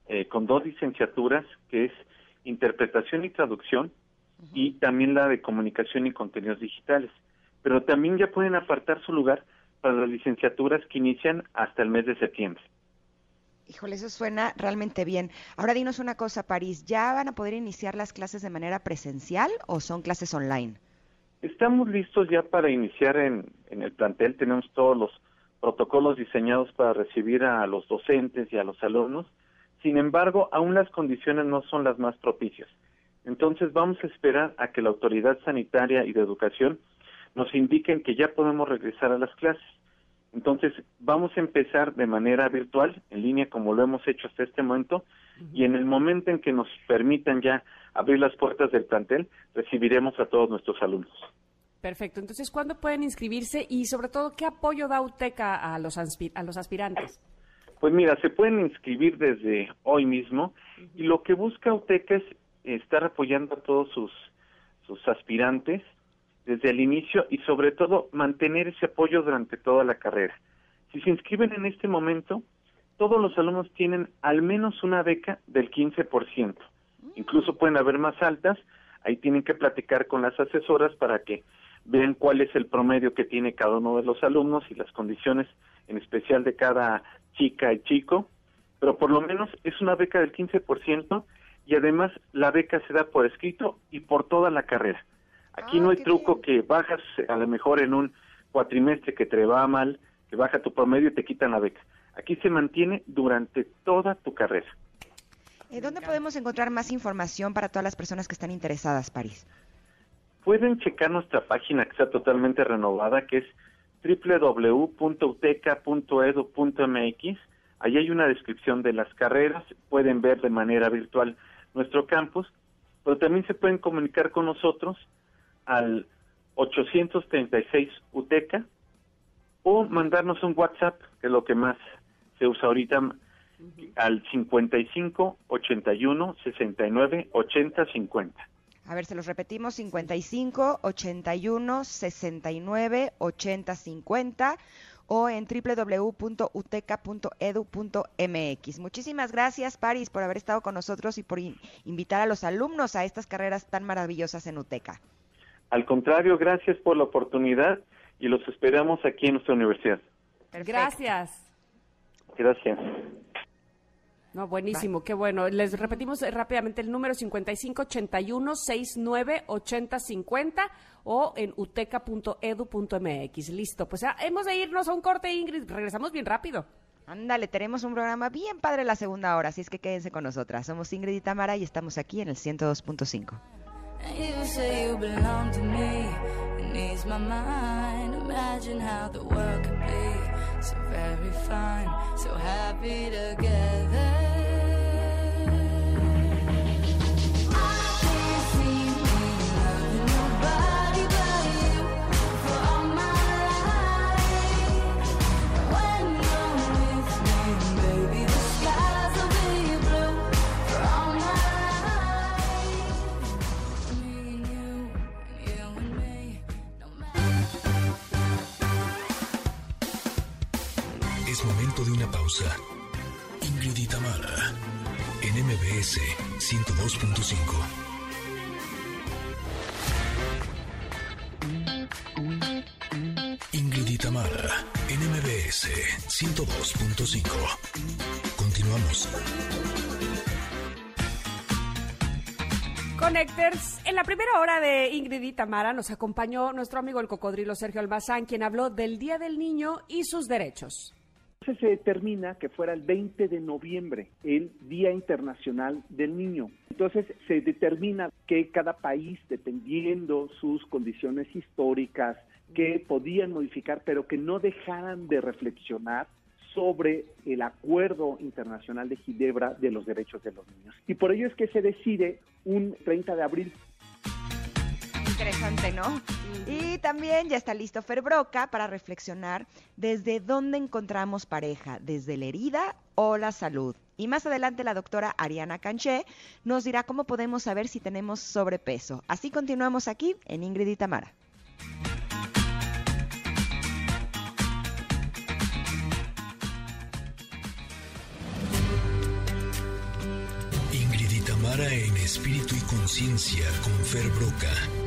eh, con dos licenciaturas, que es Interpretación y Traducción y también la de Comunicación y Contenidos Digitales. Pero también ya pueden apartar su lugar para las licenciaturas que inician hasta el mes de septiembre. Híjole, eso suena realmente bien. Ahora dinos una cosa, París, ¿ya van a poder iniciar las clases de manera presencial o son clases online? Estamos listos ya para iniciar en, en el plantel. Tenemos todos los protocolos diseñados para recibir a los docentes y a los alumnos. Sin embargo, aún las condiciones no son las más propicias. Entonces vamos a esperar a que la autoridad sanitaria y de educación nos indiquen que ya podemos regresar a las clases. Entonces vamos a empezar de manera virtual, en línea como lo hemos hecho hasta este momento, y en el momento en que nos permitan ya abrir las puertas del plantel, recibiremos a todos nuestros alumnos. Perfecto. Entonces, ¿cuándo pueden inscribirse y sobre todo qué apoyo da UTECA a los, a los aspirantes? Pues mira, se pueden inscribir desde hoy mismo y lo que busca UTECA es estar apoyando a todos sus, sus aspirantes desde el inicio y sobre todo mantener ese apoyo durante toda la carrera. Si se inscriben en este momento, todos los alumnos tienen al menos una beca del 15%. Incluso pueden haber más altas, ahí tienen que platicar con las asesoras para que vean cuál es el promedio que tiene cada uno de los alumnos y las condiciones en especial de cada chica y chico, pero por lo menos es una beca del 15% y además la beca se da por escrito y por toda la carrera. Aquí Ah, no hay truco que bajas a lo mejor en un cuatrimestre que te va mal, que baja tu promedio y te quitan la beca. Aquí se mantiene durante toda tu carrera. ¿Dónde podemos encontrar más información para todas las personas que están interesadas, París? Pueden checar nuestra página que está totalmente renovada, que es www.uteca.edu.mx. Ahí hay una descripción de las carreras, pueden ver de manera virtual nuestro campus, pero también se pueden comunicar con nosotros al 836 UTECA o mandarnos un WhatsApp, que es lo que más se usa ahorita, al 55 81 69 80 50. A ver, se los repetimos, 55 81 69 80 50 o en www.uteca.edu.mx. Muchísimas gracias, Paris, por haber estado con nosotros y por in- invitar a los alumnos a estas carreras tan maravillosas en UTECA. Al contrario, gracias por la oportunidad y los esperamos aquí en nuestra universidad. Perfecto. Gracias. Gracias. No, buenísimo, qué bueno. Les repetimos eh, rápidamente el número 5581-698050 o en uteca.edu.mx. Listo, pues ya hemos de irnos a un corte, Ingrid. Regresamos bien rápido. Ándale, tenemos un programa bien padre la segunda hora, así es que quédense con nosotras. Somos Ingrid y Tamara y estamos aquí en el 102.5. You say you belong to me, and ease my mind. Imagine how the world could be so very fine, so happy together. Pausa. Ingrid y Tamara, en MBS 102.5. Ingrid y Tamara, en MBS 102.5. Continuamos. Connectors, en la primera hora de Ingrid y Tamara nos acompañó nuestro amigo el cocodrilo Sergio Almazán, quien habló del Día del Niño y sus derechos. Entonces se determina que fuera el 20 de noviembre, el Día Internacional del Niño. Entonces se determina que cada país, dependiendo sus condiciones históricas, que podían modificar, pero que no dejaran de reflexionar sobre el Acuerdo Internacional de Ginebra de los Derechos de los Niños. Y por ello es que se decide un 30 de abril Interesante, ¿no? Y también ya está listo Fer Broca para reflexionar desde dónde encontramos pareja, desde la herida o la salud. Y más adelante la doctora Ariana Canché nos dirá cómo podemos saber si tenemos sobrepeso. Así continuamos aquí en Ingrid y Tamara. Ingrid y Tamara en espíritu y conciencia con Fer Broca.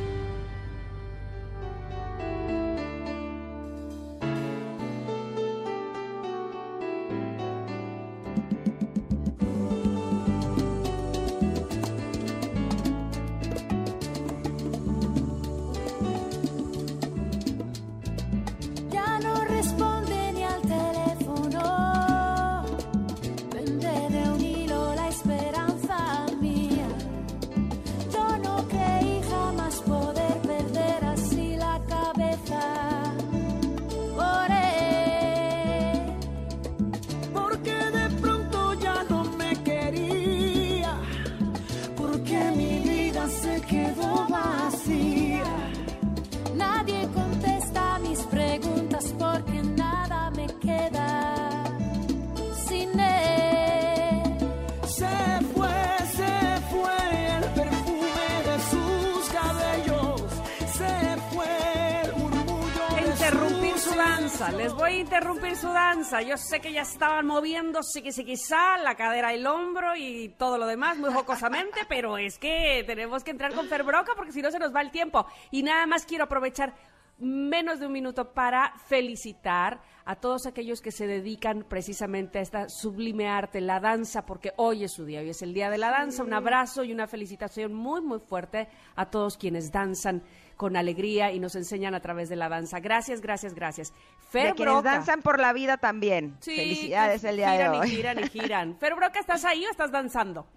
Danza, les voy a interrumpir su danza. Yo sé que ya estaban moviéndose, que quizá la cadera, el hombro y todo lo demás muy jocosamente, pero es que tenemos que entrar con Ferbroca porque si no se nos va el tiempo. Y nada más quiero aprovechar menos de un minuto para felicitar a todos aquellos que se dedican precisamente a esta sublime arte, la danza, porque hoy es su día, hoy es el día de la danza. Un abrazo y una felicitación muy, muy fuerte a todos quienes danzan con alegría y nos enseñan a través de la danza. Gracias, gracias, gracias. De Fer quienes Broca. danzan por la vida también. Sí, Felicidades que el día de giran hoy. y giran y giran. Fer Broca, ¿estás ahí o estás danzando?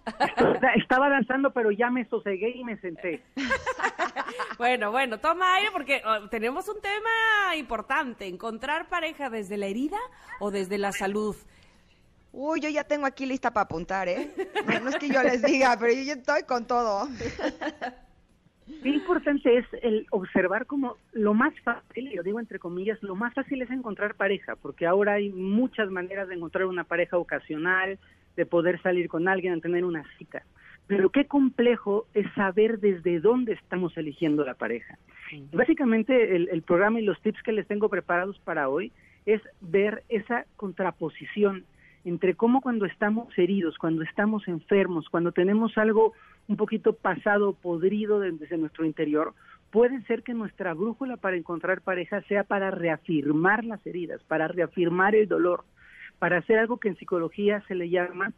Estaba danzando, pero ya me sosegué y me senté. Bueno, bueno, toma aire porque oh, tenemos un tema importante, encontrar pareja desde la herida o desde la salud. Uy, yo ya tengo aquí lista para apuntar, ¿eh? No, no es que yo les diga, pero yo ya estoy con todo. Qué importante es el observar como lo más fácil, y lo digo entre comillas, lo más fácil es encontrar pareja, porque ahora hay muchas maneras de encontrar una pareja ocasional, de poder salir con alguien, de tener una cita. Pero qué complejo es saber desde dónde estamos eligiendo la pareja. Y Básicamente el, el programa y los tips que les tengo preparados para hoy es ver esa contraposición entre cómo cuando estamos heridos, cuando estamos enfermos, cuando tenemos algo un poquito pasado, podrido de- desde nuestro interior, puede ser que nuestra brújula para encontrar pareja sea para reafirmar las heridas, para reafirmar el dolor, para hacer algo que en psicología se le llama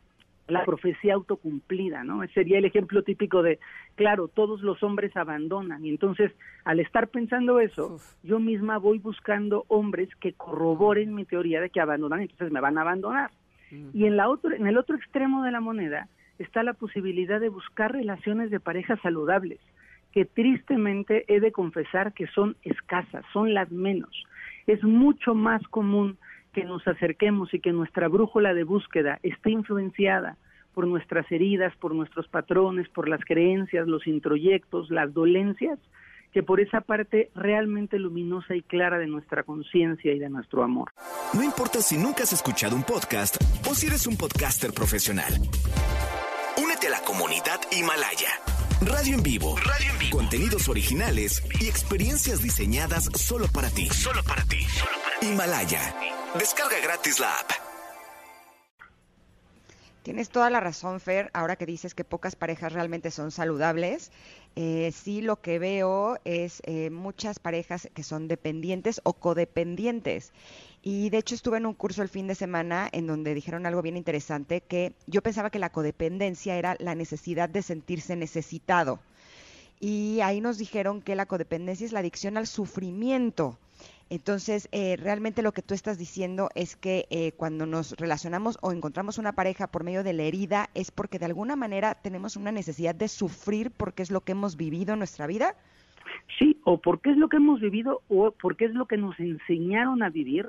la profecía autocumplida, ¿no? Sería el ejemplo típico de, claro, todos los hombres abandonan y entonces al estar pensando eso, yo misma voy buscando hombres que corroboren mi teoría de que abandonan, entonces me van a abandonar. Y en la otro, en el otro extremo de la moneda está la posibilidad de buscar relaciones de pareja saludables, que tristemente he de confesar que son escasas, son las menos. Es mucho más común que nos acerquemos y que nuestra brújula de búsqueda esté influenciada por nuestras heridas, por nuestros patrones, por las creencias, los introyectos, las dolencias, que por esa parte realmente luminosa y clara de nuestra conciencia y de nuestro amor. No importa si nunca has escuchado un podcast o si eres un podcaster profesional. Comunidad Himalaya. Radio en vivo. Radio en vivo. Contenidos originales y experiencias diseñadas solo para ti. Solo para ti. Himalaya. Descarga gratis la app. Tienes toda la razón, Fer, ahora que dices que pocas parejas realmente son saludables. Eh, sí, lo que veo es eh, muchas parejas que son dependientes o codependientes. Y de hecho estuve en un curso el fin de semana en donde dijeron algo bien interesante, que yo pensaba que la codependencia era la necesidad de sentirse necesitado. Y ahí nos dijeron que la codependencia es la adicción al sufrimiento. Entonces, eh, realmente lo que tú estás diciendo es que eh, cuando nos relacionamos o encontramos una pareja por medio de la herida es porque de alguna manera tenemos una necesidad de sufrir porque es lo que hemos vivido en nuestra vida. Sí, o porque es lo que hemos vivido, o porque es lo que nos enseñaron a vivir,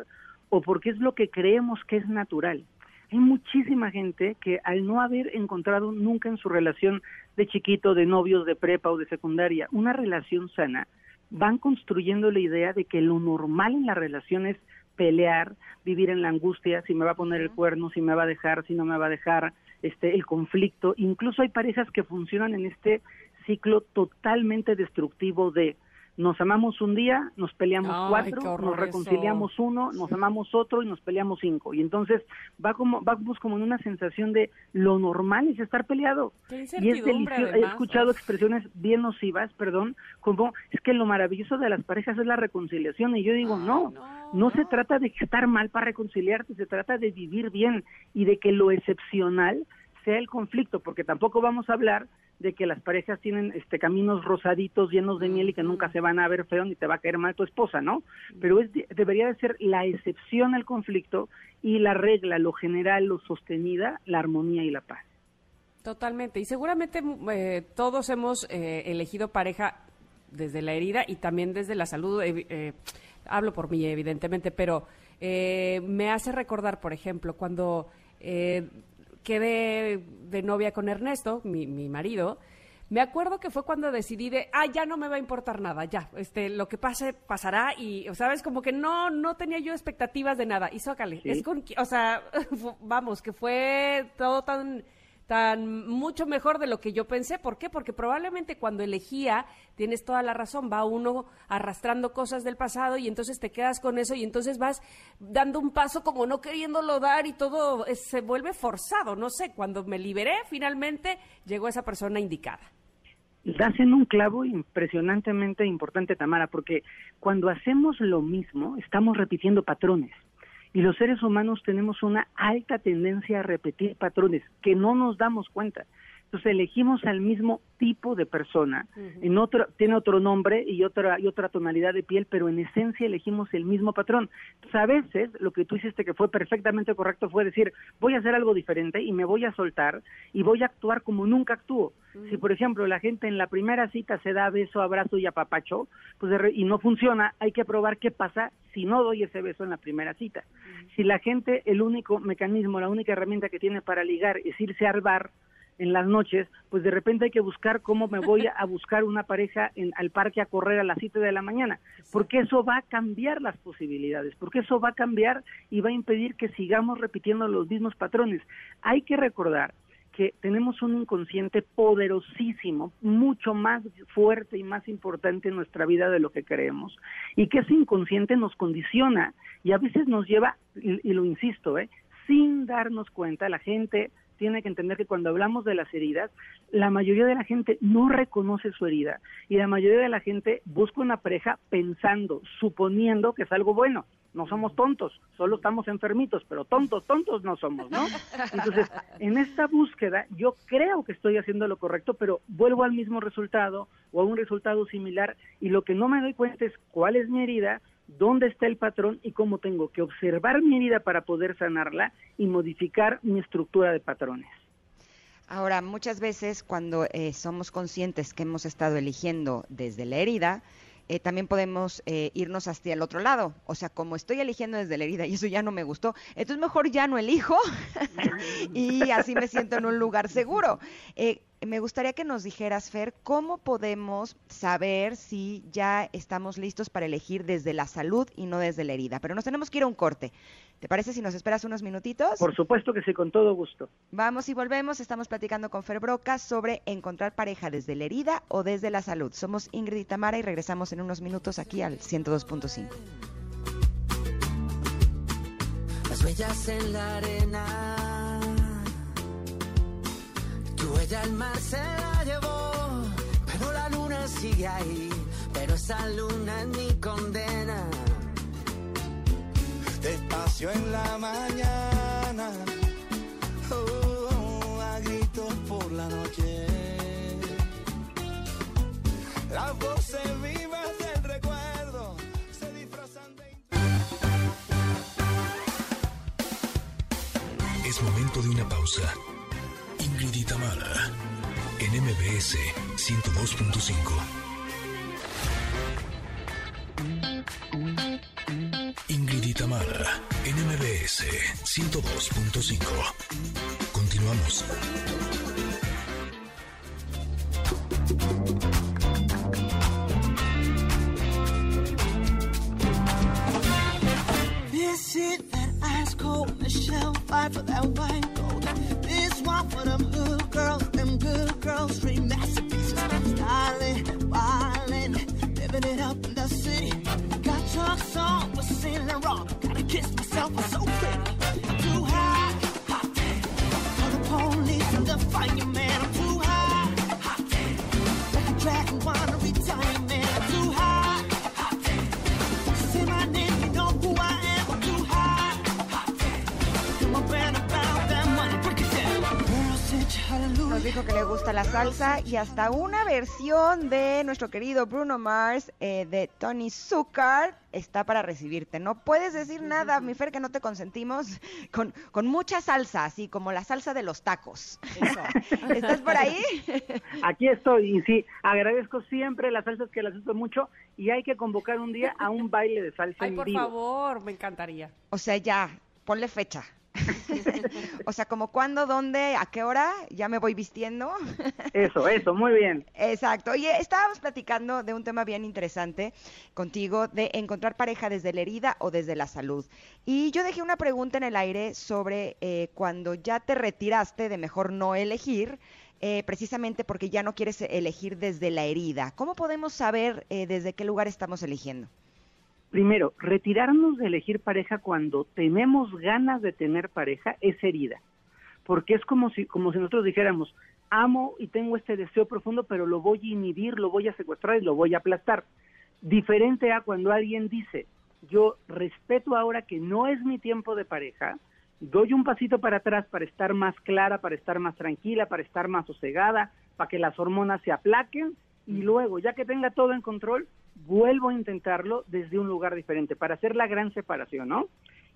o porque es lo que creemos que es natural. Hay muchísima gente que al no haber encontrado nunca en su relación de chiquito, de novios, de prepa o de secundaria, una relación sana, van construyendo la idea de que lo normal en la relación es pelear, vivir en la angustia, si me va a poner el cuerno, si me va a dejar, si no me va a dejar, este el conflicto. Incluso hay parejas que funcionan en este ciclo totalmente destructivo de nos amamos un día, nos peleamos Ay, cuatro, nos eso. reconciliamos uno, nos amamos otro y nos peleamos cinco. Y entonces va como vamos como en una sensación de lo normal es estar peleado. Qué Y es delicioso. He escuchado expresiones bien nocivas, perdón, como es que lo maravilloso de las parejas es la reconciliación. Y yo digo, no, no se trata de estar mal para reconciliarte, se trata de vivir bien y de que lo excepcional sea el conflicto, porque tampoco vamos a hablar de que las parejas tienen este caminos rosaditos llenos de miel y que nunca se van a ver feo ni te va a caer mal tu esposa, ¿no? Pero es de- debería de ser la excepción al conflicto y la regla, lo general, lo sostenida, la armonía y la paz. Totalmente. Y seguramente mm, eh, todos hemos eh, elegido pareja desde la herida y también desde la salud. eh, eh, hablo por mí, evidentemente, pero eh, me hace recordar, por ejemplo, cuando eh, quedé de novia con Ernesto, mi, mi marido. Me acuerdo que fue cuando decidí de, ah, ya no me va a importar nada, ya, este, lo que pase, pasará, y, ¿sabes? Como que no, no tenía yo expectativas de nada, y zócale, Sí. es con, o sea, vamos, que fue todo tan, tan mucho mejor de lo que yo pensé. ¿Por qué? Porque probablemente cuando elegía, tienes toda la razón, va uno arrastrando cosas del pasado y entonces te quedas con eso y entonces vas dando un paso como no queriéndolo dar y todo se vuelve forzado. No sé, cuando me liberé, finalmente llegó esa persona indicada. Das en un clavo impresionantemente importante, Tamara, porque cuando hacemos lo mismo, estamos repitiendo patrones. Y los seres humanos tenemos una alta tendencia a repetir patrones que no nos damos cuenta. Entonces elegimos al mismo tipo de persona, en otro, tiene otro nombre y otra, y otra tonalidad de piel, pero en esencia elegimos el mismo patrón. Entonces a veces lo que tú hiciste que fue perfectamente correcto fue decir, voy a hacer algo diferente y me voy a soltar y voy a actuar como nunca actúo. Si por ejemplo la gente en la primera cita se da beso, abrazo y apapacho, pues de re- y no funciona, hay que probar qué pasa si no doy ese beso en la primera cita. Si la gente, el único mecanismo, la única herramienta que tiene para ligar es irse al bar, en las noches, pues de repente hay que buscar cómo me voy a buscar una pareja en, al parque a correr a las 7 de la mañana, porque eso va a cambiar las posibilidades, porque eso va a cambiar y va a impedir que sigamos repitiendo los mismos patrones. Hay que recordar que tenemos un inconsciente poderosísimo, mucho más fuerte y más importante en nuestra vida de lo que creemos, y que ese inconsciente nos condiciona y a veces nos lleva, y, y lo insisto, ¿eh? sin darnos cuenta, la gente tiene que entender que cuando hablamos de las heridas, la mayoría de la gente no reconoce su herida y la mayoría de la gente busca una pareja pensando, suponiendo que es algo bueno. No somos tontos, solo estamos enfermitos, pero tontos, tontos no somos, ¿no? Entonces, en esta búsqueda yo creo que estoy haciendo lo correcto, pero vuelvo al mismo resultado o a un resultado similar y lo que no me doy cuenta es cuál es mi herida, dónde está el patrón y cómo tengo que observar mi herida para poder sanarla y modificar mi estructura de patrones. Ahora, muchas veces cuando eh, somos conscientes que hemos estado eligiendo desde la herida, eh, también podemos eh, irnos hacia el otro lado. O sea, como estoy eligiendo desde la herida y eso ya no me gustó, entonces mejor ya no elijo y así me siento en un lugar seguro. Me gustaría que nos dijeras, Fer, ¿cómo podemos saber si ya estamos listos para elegir desde la salud y no desde la herida? Pero nos tenemos que ir a un corte. ¿Te parece si nos esperas unos minutitos? Por supuesto que sí, con todo gusto. Vamos y volvemos. Estamos platicando con Fer Broca sobre encontrar pareja desde la herida o desde la salud. Somos Ingrid y Tamara y regresamos en unos minutos aquí al 102.5. Las huellas en la arena. Huella el mar se la llevó, pero la luna sigue ahí. Pero esa luna es mi condena. Despacio en la mañana, oh, a gritos por la noche. Las voces vivas del recuerdo se disfrazan de... Es momento de una pausa. Ingrid y Tamara, en MBS 102.5. Ingrid en MBS 102.5. Continuamos. It that. This one for them hood girls, them good girls, street masterpieces. Wildin', living it up in the city. Got trucks on, but sailing wrong. Gotta kiss myself, I'm so pretty. Too hot damn. For the police Nos dijo que le gusta la salsa y hasta una versión de nuestro querido Bruno Mars eh, de Tony Zucker está para recibirte. No puedes decir nada, mi Fer, que no te consentimos con, con mucha salsa, así como la salsa de los tacos. ¿Estás por ahí? Aquí estoy y sí, agradezco siempre las salsas que las uso mucho y hay que convocar un día a un baile de salsa Ay, en por vivo. favor, me encantaría. O sea, ya, ponle fecha. o sea, como cuándo, dónde, a qué hora, ya me voy vistiendo. Eso, eso, muy bien. Exacto. Oye, estábamos platicando de un tema bien interesante contigo, de encontrar pareja desde la herida o desde la salud. Y yo dejé una pregunta en el aire sobre eh, cuando ya te retiraste de mejor no elegir, eh, precisamente porque ya no quieres elegir desde la herida. ¿Cómo podemos saber eh, desde qué lugar estamos eligiendo? Primero, retirarnos de elegir pareja cuando tenemos ganas de tener pareja es herida, porque es como si, como si nosotros dijéramos, amo y tengo este deseo profundo, pero lo voy a inhibir, lo voy a secuestrar y lo voy a aplastar. Diferente a cuando alguien dice, yo respeto ahora que no es mi tiempo de pareja, doy un pasito para atrás para estar más clara, para estar más tranquila, para estar más sosegada, para que las hormonas se aplaquen y luego, ya que tenga todo en control, vuelvo a intentarlo desde un lugar diferente para hacer la gran separación, ¿no?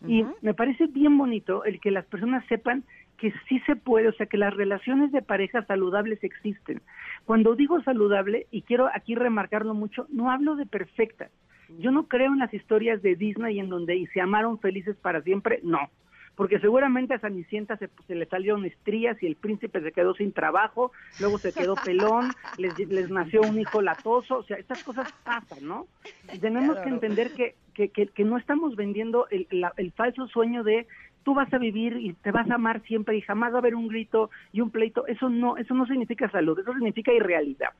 Y me parece bien bonito el que las personas sepan que sí se puede, o sea, que las relaciones de pareja saludables existen. Cuando digo saludable, y quiero aquí remarcarlo mucho, no hablo de perfectas. Yo no creo en las historias de Disney en donde y se amaron felices para siempre, no. Porque seguramente a Cenicienta se, se le salieron estrías y el príncipe se quedó sin trabajo, luego se quedó pelón, les, les nació un hijo latoso, o sea, estas cosas pasan, ¿no? Y tenemos que entender que, que, que, que no estamos vendiendo el, la- el falso sueño de tú vas a vivir y te vas a amar siempre y jamás va a haber un grito y un pleito. Eso no, eso no significa salud, eso significa irrealidad.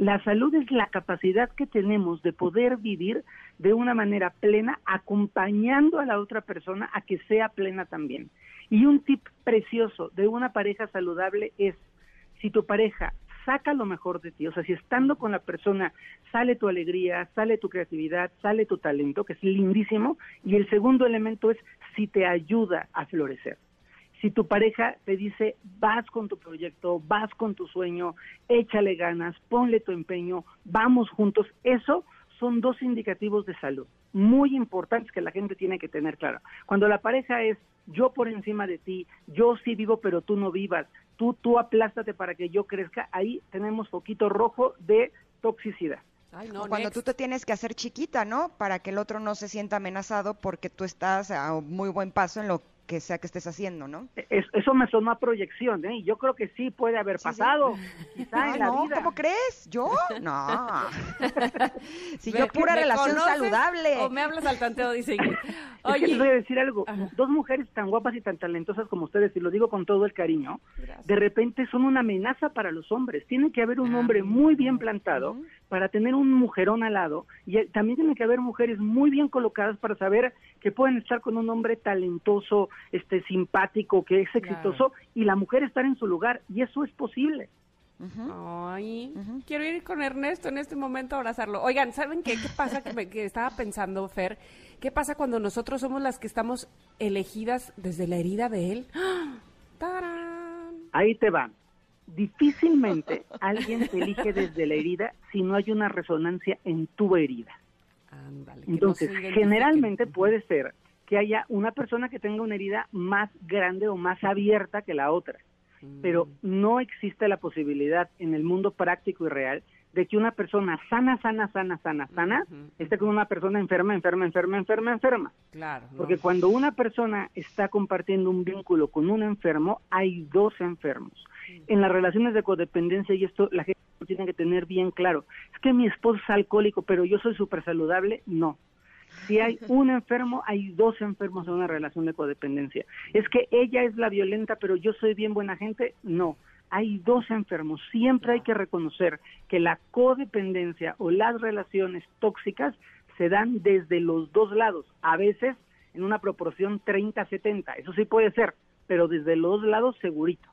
La salud es la capacidad que tenemos de poder vivir de una manera plena, acompañando a la otra persona a que sea plena también. Y un tip precioso de una pareja saludable es, si tu pareja saca lo mejor de ti, o sea, si estando con la persona sale tu alegría, sale tu creatividad, sale tu talento, que es lindísimo, y el segundo elemento es si te ayuda a florecer si tu pareja te dice, vas con tu proyecto, vas con tu sueño, échale ganas, ponle tu empeño, vamos juntos, eso son dos indicativos de salud muy importantes que la gente tiene que tener claro. Cuando la pareja es yo por encima de ti, yo sí vivo pero tú no vivas, tú tú aplástate para que yo crezca, ahí tenemos foquito rojo de toxicidad. Cuando tú te tienes que hacer chiquita, ¿no? Para que el otro no se sienta amenazado porque tú estás a un muy buen paso en lo que sea que estés haciendo, ¿no? Es- eso me sonó a proyección, ¿eh? Y yo creo que sí puede haber pasado, quizá Ah, en la no, vida. ¿cómo crees? ¿Yo? No. si ¿Me- yo pura relación conoces saludable. O me hablas al tanteo, dice. Es que les voy a Oye, decir algo. Dos mujeres tan guapas y tan talentosas como ustedes, y lo digo con todo el cariño, de repente son una amenaza para los hombres. Tiene que haber un hombre muy bien plantado para tener un mujerón al lado y también tiene que haber mujeres muy bien colocadas para saber que pueden estar con un hombre talentoso, este simpático, que es exitoso y la mujer estar en su lugar y eso es posible. Ay, quiero ir con Ernesto en este momento a abrazarlo. Oigan, ¿saben qué, qué pasa? Que, me- que estaba pensando, Fer, ¿qué pasa cuando nosotros somos las que estamos elegidas desde la herida de él? ¡Ah! ¡Tarán! Ahí te va. Difícilmente alguien te elige desde la herida si no hay una resonancia en tu herida. Ándale, no Entonces, generalmente puede ser que haya una persona que tenga una herida más grande o más abierta que la otra, Mm. pero no existe la posibilidad en el mundo práctico y real de que una persona sana, sana, sana, sana, sana, esté con una persona enferma, enferma, enferma, enferma, enferma. Claro. no. Porque cuando una persona está compartiendo un vínculo con un enfermo, hay dos enfermos. En las relaciones de codependencia, y esto la gente tiene que tener bien claro, es que mi esposo es alcohólico, pero yo soy súper saludable, no. Si hay un enfermo, hay dos enfermos en una relación de codependencia. Es que ella es la violenta, pero yo soy bien buena gente, no. Hay dos enfermos. Siempre hay que reconocer que la codependencia o las relaciones tóxicas se dan desde los dos lados, a veces en una proporción 30-70, eso sí puede ser, pero desde los dos lados segurito.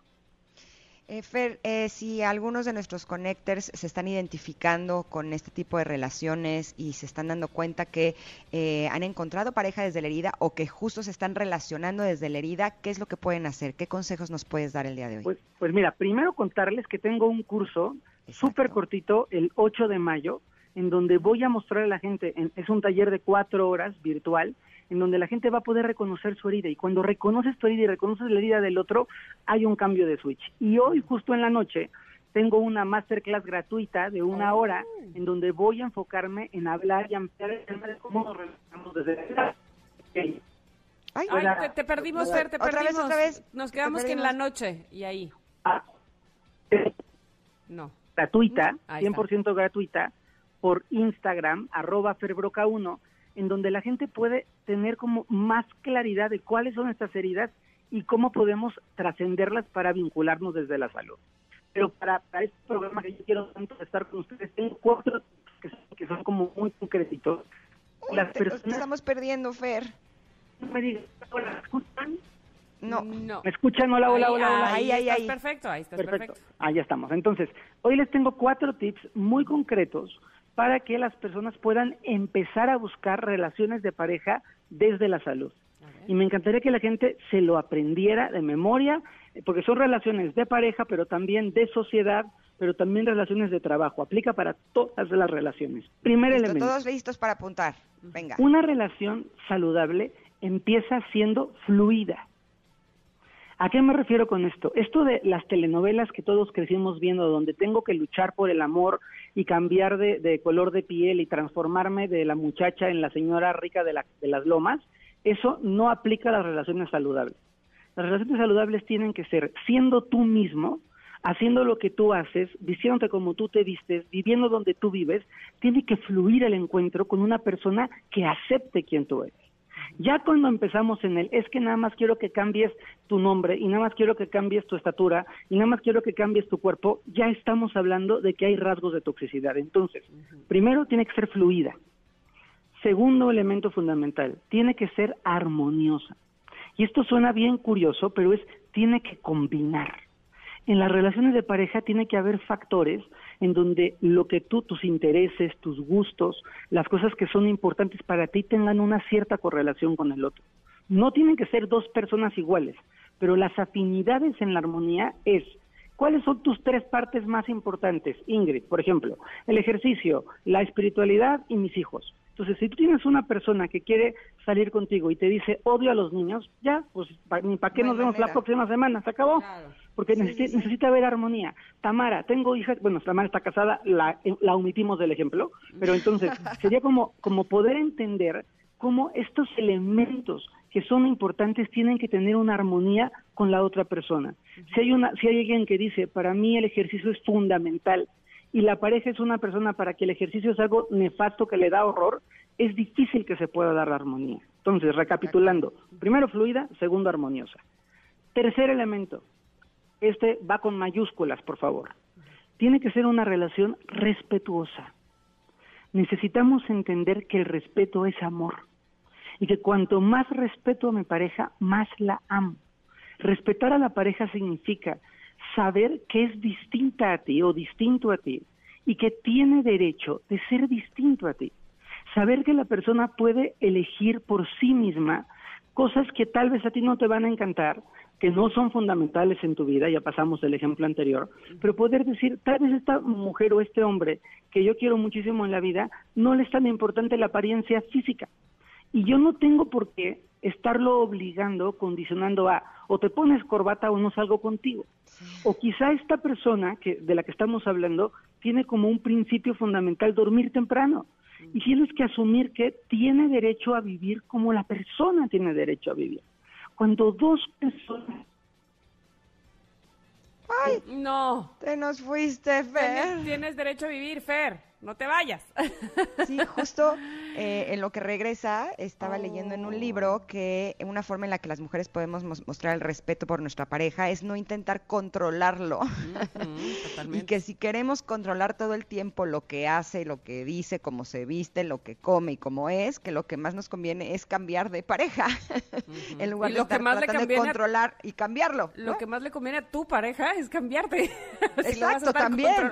Eh, Fer, eh, si algunos de nuestros connectors se están identificando con este tipo de relaciones y se están dando cuenta que eh, han encontrado pareja desde la herida o que justo se están relacionando desde la herida, ¿qué es lo que pueden hacer? ¿Qué consejos nos puedes dar el día de hoy? Pues, pues mira, primero contarles que tengo un curso súper cortito el 8 de mayo, en donde voy a mostrar a la gente, en- es un taller de cuatro horas virtual, en donde la gente va a poder reconocer su herida. Y cuando reconoces tu herida y reconoces la herida del otro, hay un cambio de switch. Y hoy, justo en la noche, tengo una masterclass gratuita de una hora, en donde voy a enfocarme en hablar y ampliar el tema de cómo nos relacionamos desde la herida. Ok. Ay, Ay, te, te perdimos, Fer, te Otra vez, perdimos. otra vez. Nos quedamos que en la perdimos. noche y ahí. No. gratuita, Mm, Ahí está. 100% gratuita, por Instagram, arroba ferbroca1, en donde la gente puede tener como más claridad de cuáles son estas heridas y cómo podemos trascenderlas para vincularnos desde la salud. Pero para, para este programa que yo quiero tanto estar con ustedes, tengo cuatro que son, que son como muy concretitos. Las Te, te personas estamos perdiendo, Fer. no me "Hola, ¿me escuchan? No. No. ¿Me escuchan? Hola, hola, Ahí, hola, hola. Ahí, Ahí, estás ahí. perfecto, ahí estás Perfecto. perfecto. Ah, ya estamos. Entonces, hoy les tengo cuatro tips muy concretos para que las personas puedan empezar a buscar relaciones de pareja desde la salud. Y me encantaría que la gente se lo aprendiera de memoria, eh, porque son relaciones de pareja, pero también de sociedad, pero también relaciones de trabajo. Aplica para todas las relaciones. Primer Listo, elemento. todos listos para apuntar. Venga. Una relación saludable empieza siendo fluida. ¿A qué me refiero con esto? Esto de las telenovelas que todos crecimos viendo, donde tengo que luchar por el amor y cambiar de, color de piel y transformarme de la muchacha en la señora rica de, la- de las lomas, eso no aplica a las relaciones saludables. Las relaciones saludables tienen que ser siendo tú mismo, haciendo lo que tú haces, vistiéndote como tú te vistes, viviendo donde tú vives, tiene que fluir el encuentro con una persona que acepte quién tú eres. Ya cuando empezamos en el, es que nada más quiero que cambies tu nombre y nada más quiero que cambies tu estatura y nada más quiero que cambies tu cuerpo, ya estamos hablando de que hay rasgos de toxicidad. Entonces, primero tiene que ser fluida. Segundo elemento fundamental, tiene que ser armoniosa. Y esto suena bien curioso, pero es, tiene que combinar. En las relaciones de pareja tiene que haber factores en donde lo que tú, tus intereses, tus gustos, las cosas que son importantes para ti tengan una cierta correlación con el otro. No tienen que ser dos personas iguales, pero las afinidades en la armonía es ¿Cuáles son tus tres partes más importantes, Ingrid? Por ejemplo, el ejercicio, la espiritualidad y mis hijos. Entonces, si tú tienes una persona que quiere salir contigo y te dice odio a los niños, ya, pues ni para qué No nos vemos la próxima semana, se acabó. Porque necesi- necesita haber armonía. Tamara, tengo hijas, bueno, Tamara está casada, la, la omitimos del ejemplo, pero entonces sería como, como poder entender cómo estos elementos que son importantes tienen que tener una armonía con la otra persona. Si hay una, si hay alguien que dice, para mí el ejercicio es fundamental y la pareja es una persona para que el ejercicio es algo nefasto que le da horror, es difícil que se pueda dar la armonía. Entonces, recapitulando, primero fluida, segundo armoniosa. Tercer elemento, este va con mayúsculas, por favor. Tiene que ser una relación respetuosa. Necesitamos entender que el respeto es amor y que cuanto más respeto a mi pareja, más la amo. Respetar a la pareja significa saber que es distinta a ti o distinto a ti y que tiene derecho de ser distinto a ti. Saber que la persona puede elegir por sí misma cosas que tal vez a ti no te van a encantar, que no son fundamentales en tu vida, ya pasamos del ejemplo anterior, pero poder decir, tal vez esta mujer o este hombre que yo quiero muchísimo en la vida, no le es tan importante la apariencia física. Y yo no tengo por qué estarlo obligando, condicionando a o te pones corbata o no salgo contigo. O quizá esta persona que de la que estamos hablando tiene como un principio fundamental dormir temprano. Y tienes que asumir que tiene derecho a vivir como la persona tiene derecho a vivir. Cuando dos personas ¡Ay! No. Te nos fuiste, Fer. Tienes, tienes derecho a vivir, Fer. No te vayas. Sí, justo eh, en lo que regresa, estaba leyendo en un libro que una forma en la que las mujeres podemos mos- mostrar el respeto por nuestra pareja es no intentar controlarlo. y que si queremos controlar todo el tiempo lo que hace, lo que dice, cómo se viste, lo que come y cómo es, que lo que más nos conviene es cambiar de pareja. en lugar Y de lo que estar más le tratando de a- controlar y cambiarlo. Lo ¿no? que más le conviene a tu pareja es cambiarte. Si Exacto, también.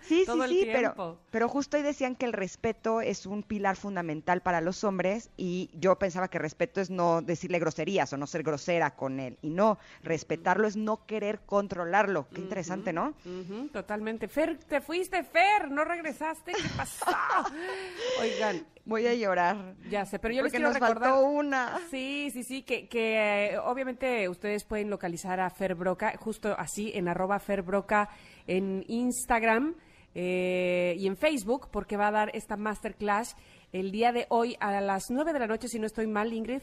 Sí, sí, sí, pero. Pero justo ahí decían que el respeto es un pilar fundamental para los hombres y yo pensaba que respeto es no decirle groserías o no ser grosera con él y no, respetarlo es no querer controlarlo. Qué interesante, ¿no? Ujú, totalmente. Fer, te fuiste, Fer, no regresaste. ¿Qué pasó? Oigan. Voy a llorar. Ya sé, pero yo les Porque quiero nos recordar. faltó una. Sí, sí, sí, que, que eh, obviamente ustedes pueden localizar a Fer Broca, justo así, en arroba Fer Broca en Instagram eh, y en Facebook, porque va a dar esta masterclass el día de hoy a las 9 de la noche, si no estoy mal, Ingrid,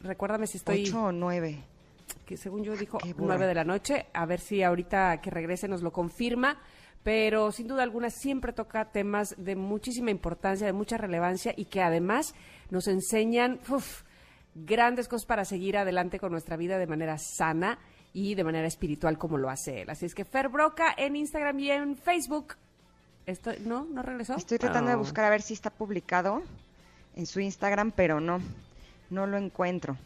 recuérdame si estoy... ¿Ocho o nueve? Que según yo dijo Qué burra. 9 de la noche, a ver si ahorita que regrese nos lo confirma, pero sin duda alguna siempre toca temas de muchísima importancia, de mucha relevancia y que además nos enseñan uf, grandes cosas para seguir adelante con nuestra vida de manera sana y de manera espiritual como lo hace él. Así es que Fer Broca en Instagram y en Facebook. Esto, ¿No? ¿No regresó? Estoy tratando de Ah. buscar a ver si está publicado en su Instagram, pero no, no lo encuentro.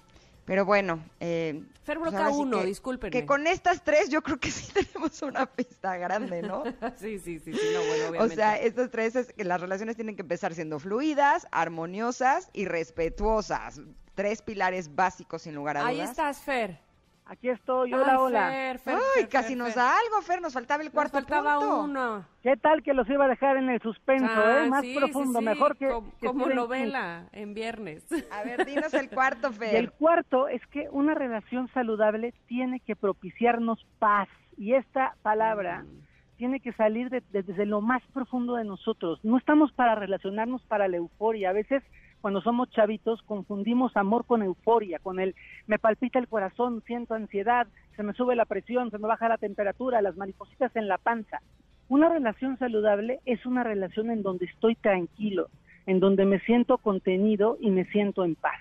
Pero bueno, eh, Fer pues Broca ahora sí 1, que- discúlpenme. Que con estas tres yo creo que sí tenemos una pista grande, ¿no? sí, sí, sí, sí, no, bueno, O obviamente. sea, estas tres es que las relaciones tienen que empezar siendo fluidas, armoniosas y respetuosas. Tres pilares básicos sin lugar a dudas. Ahí estás, Fer. Aquí estoy, Ay, hola, hola. Fer, Fer, Ay, Fer, casi Fer, nos Fer. da algo, Fer, nos faltaba el cuarto faltaba punto. uno. ¿Qué tal que los iba a dejar en el suspenso, Ah, eh? Más sí, profundo, sí, sí, mejor que... com- que como novela en viernes. A ver, dinos el cuarto, Y el Fer. cuarto es que una relación saludable tiene que propiciarnos paz. Y esta palabra tiene que salir de- de- desde lo más profundo de nosotros. No estamos para relacionarnos para la euforia. A veces cuando somos chavitos confundimos amor con euforia, con el me palpita el corazón, siento ansiedad, se me sube la presión, se me baja la temperatura, las maripositas en la panza. Una relación saludable es una relación en donde estoy tranquilo, en donde me siento contenido y me siento en paz.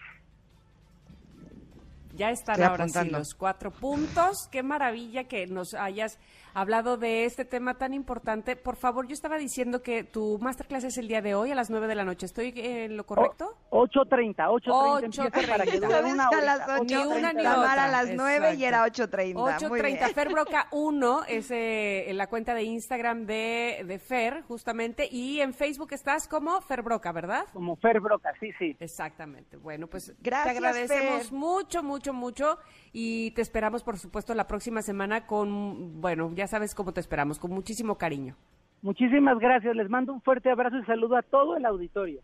Ya están Estoy ahora sí los cuatro puntos. Qué maravilla que nos hayas hablado de este tema tan importante. Por favor, yo estaba diciendo que tu masterclass es el día de hoy a las nueve de la noche. ¿Estoy en lo correcto? O- 8.30, 8.30 empieza para que 8:30. dure Sabes una que a las ocho, Ni una ni otra. a las nueve y Exacto. era 8.30. Muy 8.30. bien. Fer Broca 1 es eh, en la cuenta de Instagram de, de Fer, justamente. Y en Facebook estás como Fer Broca, ¿verdad? Como Fer Broca, sí, sí. Exactamente. Bueno, pues Gracias, te agradecemos Fer. mucho, mucho, mucho y te esperamos, por supuesto, la próxima semana con, bueno, ya sabes cómo te esperamos, con muchísimo cariño. Muchísimas gracias, les mando un fuerte abrazo y saludo a todo el auditorio.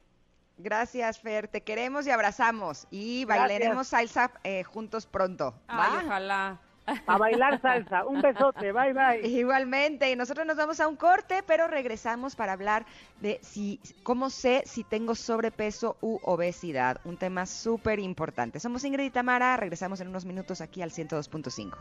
Gracias, Fer. Te queremos y abrazamos. Y Gracias. bailaremos salsa eh, juntos pronto. Ay, ojalá. A bailar salsa. Un besote, bye bye. Igualmente, y nosotros nos vamos a un corte, pero regresamos para hablar de si cómo sé si tengo sobrepeso u obesidad, un tema súper importante. Somos Ingrid y Tamara, regresamos en unos minutos aquí al 102.5.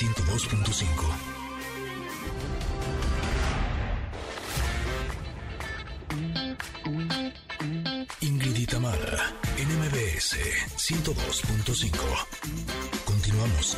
102.5. Ingrid y Tamara, en MBS 102.5. Continuamos.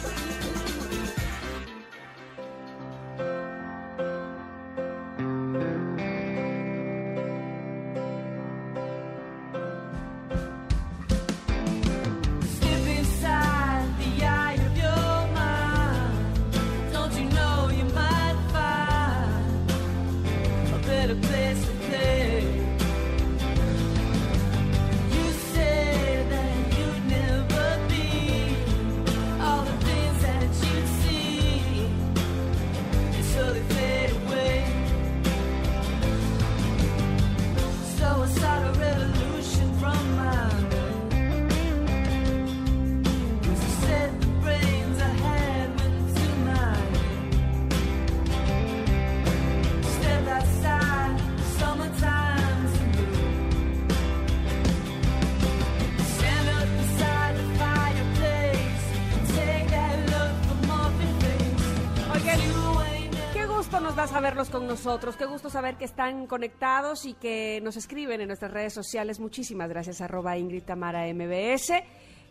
Con nosotros, qué gusto saber que están conectados y que nos escriben en nuestras redes sociales. Muchísimas gracias, arroba Ingrid Tamara MBS.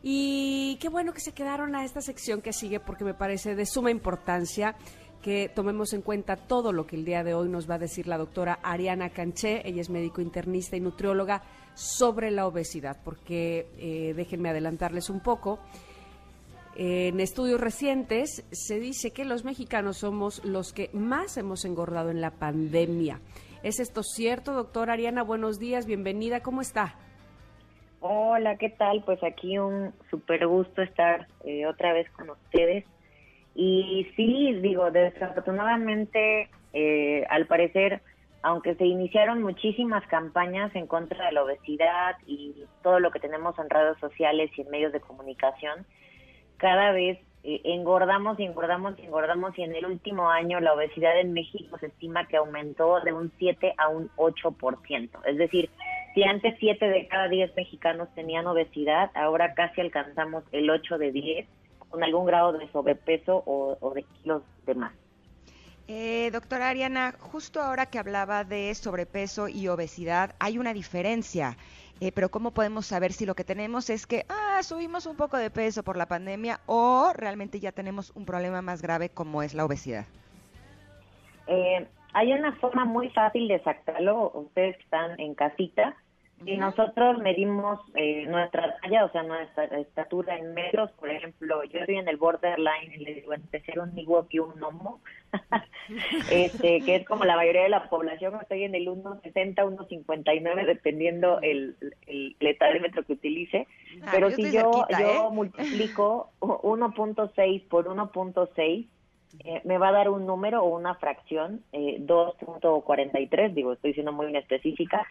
Y qué bueno que se quedaron a esta sección que sigue porque me parece de suma importancia que tomemos en cuenta todo lo que el día de hoy nos va a decir la doctora Ariana Canché, ella es médico internista y nutrióloga, sobre la obesidad, porque eh, déjenme adelantarles un poco. En estudios recientes se dice que los mexicanos somos los que más hemos engordado en la pandemia. ¿Es esto cierto, doctora Ariana? Buenos días, bienvenida, ¿cómo está? Hola, ¿qué tal? Pues aquí un súper gusto estar eh, otra vez con ustedes. Y sí, digo, desafortunadamente, eh, al parecer, aunque se iniciaron muchísimas campañas en contra de la obesidad y todo lo que tenemos en redes sociales y en medios de comunicación, cada vez eh, engordamos y engordamos y engordamos y en el último año la obesidad en México se estima que aumentó de un 7 a un 8%. Es decir, si antes 7 de cada 10 mexicanos tenían obesidad, ahora casi alcanzamos el 8 de 10 con algún grado de sobrepeso o, o de kilos de más. Eh, doctora Ariana, justo ahora que hablaba de sobrepeso y obesidad, hay una diferencia. Eh, pero ¿cómo podemos saber si lo que tenemos es que ah, subimos un poco de peso por la pandemia o realmente ya tenemos un problema más grave como es la obesidad? Eh, hay una forma muy fácil de sacarlo, ustedes están en casita. Si nosotros medimos eh, nuestra talla, o sea, nuestra estatura en metros, por ejemplo, yo estoy en el borderline, le digo, entre ser un Iguoki y un Homo, este, que es como la mayoría de la población, estoy en el 1,60, 1,59, dependiendo el, el letalímetro que utilice. Ah, Pero yo si yo, cerquita, yo ¿eh? multiplico 1.6 por 1.6, eh, me va a dar un número o una fracción, eh, 2.43, digo, estoy siendo muy inespecífica.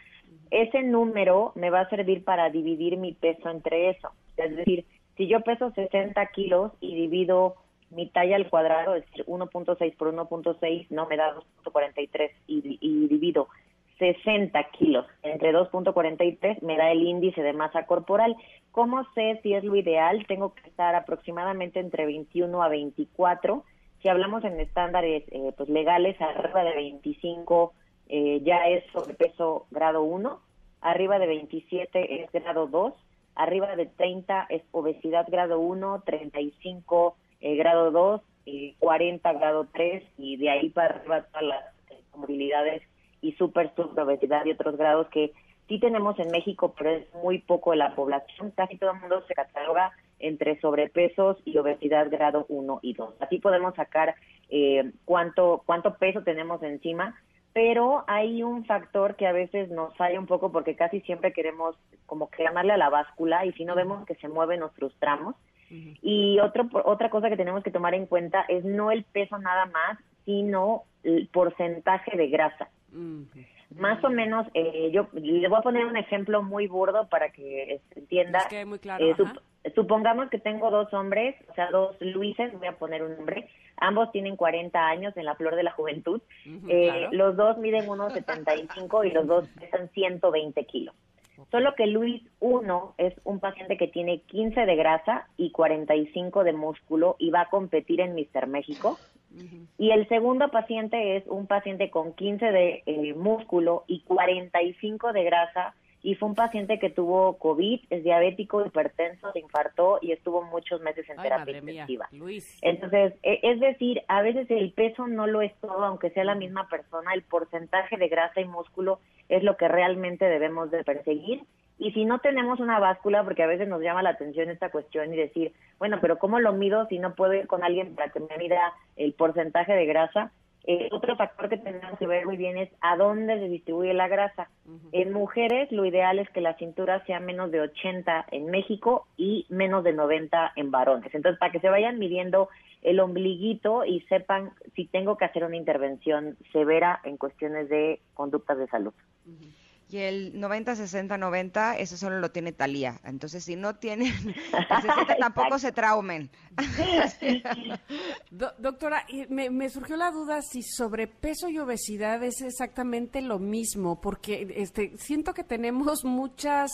Ese número me va a servir para dividir mi peso entre eso. Es decir, si yo peso 60 kilos y divido mi talla al cuadrado, es decir, 1.6 por 1.6, no me da 2.43 y, y divido 60 kilos entre 2.43 me da el índice de masa corporal. ¿Cómo sé si es lo ideal? Tengo que estar aproximadamente entre 21 a 24. Si hablamos en estándares eh, pues legales, arriba de 25 eh, ya es sobrepeso grado 1, arriba de 27 es grado 2, arriba de 30 es obesidad grado 1, 35 eh, grado 2, eh, 40 grado 3 y de ahí para arriba todas las comorbilidades y super obesidad y otros grados que sí tenemos en México, pero es muy poco de la población. Casi todo el mundo se cataloga entre sobrepesos y obesidad grado 1 y 2. Así podemos sacar eh, cuánto, cuánto peso tenemos encima, pero hay un factor que a veces nos falla un poco porque casi siempre queremos como que a la báscula y si no vemos que se mueven nos frustramos. Y otro, otra cosa que tenemos que tomar en cuenta es no el peso nada más, sino el porcentaje de grasa. Más o menos, eh, yo le voy a poner un ejemplo muy burdo para que se entienda. Es que muy claro, Eh, sup- supongamos que tengo dos hombres, o sea, dos Luises, voy a poner un nombre. Ambos tienen 40 años en la flor de la juventud. Eh, claro. Los dos miden 1,75 y los dos pesan 120 kilos. Solo que Luis 1 es un paciente que tiene 15 de grasa y 45 de músculo y va a competir en Mister México. Y el segundo paciente es un paciente con 15 de eh, músculo y 45 de grasa y fue un paciente que tuvo COVID, es diabético, hipertenso, se infartó y estuvo muchos meses en Ay, terapia intensiva. Luis. Entonces, e- es decir, a veces el peso no lo es todo, aunque sea la misma persona, el porcentaje de grasa y músculo es lo que realmente debemos de perseguir. Y si no tenemos una báscula, porque a veces nos llama la atención esta cuestión y decir, bueno, pero ¿cómo lo mido si no puedo ir con alguien para que me mida el porcentaje de grasa? Eh, otro factor que tenemos que ver muy bien es a dónde se distribuye la grasa. En mujeres lo ideal es que la cintura sea menos de 80 en México y menos de 90 en varones. Entonces, para que se vayan midiendo el ombliguito y sepan si tengo que hacer una intervención severa en cuestiones de conductas de salud. Y el 90, 60, 90, eso solo lo tiene Talía. Entonces, si no tienen el 60, tampoco se traumen. Do- doctora, y me, me surgió la duda si sobrepeso y obesidad es exactamente lo mismo, porque este, siento que tenemos muchas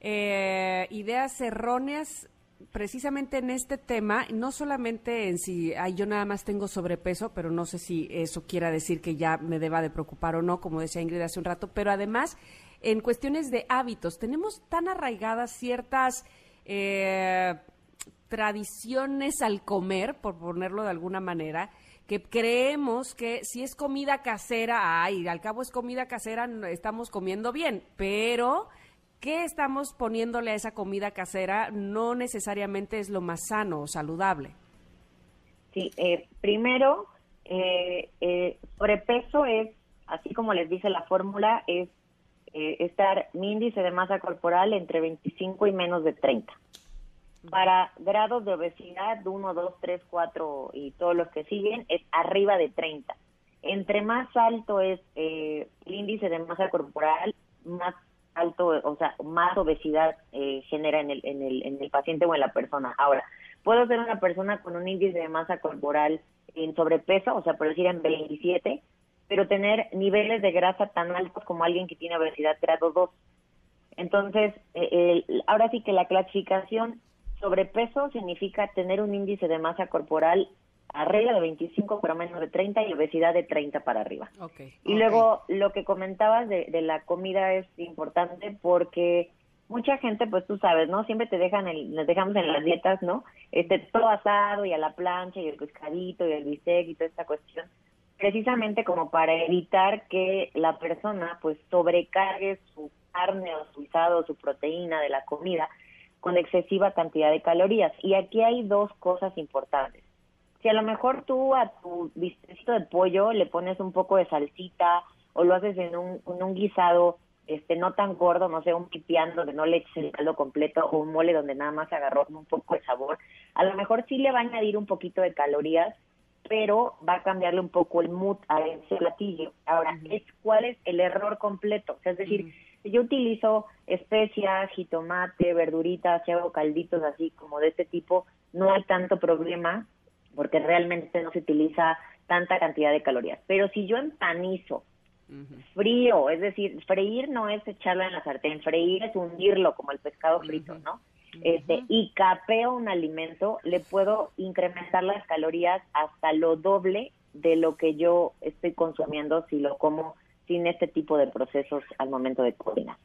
eh, ideas erróneas precisamente en este tema, no solamente en si ay, yo nada más tengo sobrepeso, pero no sé si eso quiera decir que ya me deba de preocupar o no, como decía Ingrid hace un rato, pero además en cuestiones de hábitos, tenemos tan arraigadas ciertas... eh, tradiciones al comer, por ponerlo de alguna manera, que creemos que si es comida casera, ay, al cabo es comida casera, estamos comiendo bien, pero ¿qué estamos poniéndole a esa comida casera? No necesariamente es lo más sano o saludable. Sí, eh, primero, eh, eh, sobrepeso es así como les dice la fórmula, es eh, estar mi índice de masa corporal entre 25 y menos de 30. Para grados de obesidad, 1, 2, 3, 4 y todos los que siguen, es arriba de 30. Entre más alto es eh, el índice de masa corporal, más alto, o sea, más obesidad eh, genera en el, en, el, en el paciente o en la persona. Ahora, puedo ser una persona con un índice de masa corporal en sobrepeso, o sea, por decir en 27, pero tener niveles de grasa tan altos como alguien que tiene obesidad grado 2. Entonces, eh, el- ahora sí que la clasificación sobrepeso significa tener un índice de masa corporal arriba de 25 pero menos de 30 y obesidad de 30 para arriba. Ok. Y luego lo que comentabas de, de la comida es importante porque mucha gente, pues tú sabes, ¿no? Siempre te dejan, el, nos dejamos en las dietas, ¿no? Este, todo asado y a la plancha y el pescadito y el bistec y toda esta cuestión, precisamente como para evitar que la persona pues sobrecargue su carne o su guisado o su proteína de la comida con excesiva cantidad de calorías. Y aquí hay dos cosas importantes. Si a lo mejor tú a tu bistecito de pollo le pones un poco de salsita o lo haces en un, en un guisado este no tan gordo, no sé, un pipián donde no le eches el caldo completo o un mole donde nada más agarró un poco de sabor, a lo mejor sí le va a añadir un poquito de calorías, pero va a cambiarle un poco el mood a ese platillo. Ahora, es cuál es el error completo, o sea, es decir, si yo utilizo especias, jitomate, verduritas, si hago calditos así como de este tipo, no hay tanto problema porque realmente no se utiliza tanta cantidad de calorías. Pero si yo empanizo frío, es decir, freír no es echarlo en la sartén, freír es hundirlo como el pescado frito, ¿no? Este, y capeo un alimento, le puedo incrementar las calorías hasta lo doble de lo que yo estoy consumiendo si lo como sin este tipo de procesos al momento de cocinar.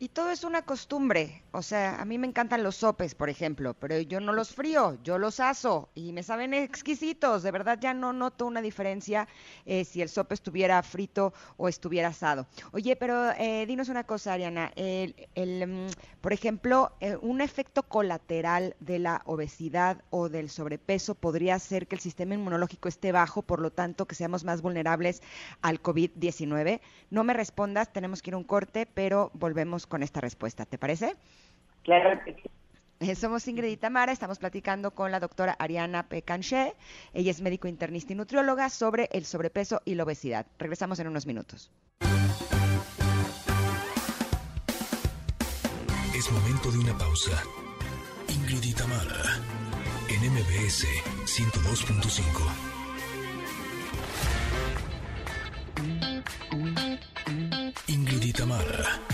Y todo es una costumbre. O sea, a mí me encantan los sopes, por ejemplo, pero yo no los frío, yo los aso y me saben exquisitos. De verdad ya no noto una diferencia eh, si el sope estuviera frito o estuviera asado. Oye, pero eh, dinos una cosa, Ariana. El, el, mm, por ejemplo, eh, un efecto colateral de la obesidad o del sobrepeso podría ser que el sistema inmunológico esté bajo, por lo tanto que seamos más vulnerables al COVID-19. No me respondas, tenemos que ir a un corte, pero volvemos con esta respuesta. ¿Te parece? Claro que sí. Eh, Somos Ingrid y Tamara, estamos platicando con la doctora Ariana Pecanché. Ella es médico internista y nutrióloga sobre el sobrepeso y la obesidad. Regresamos en unos minutos. Es momento de una pausa. Ingrid y Tamara, en MBS 102.5. Ingrid y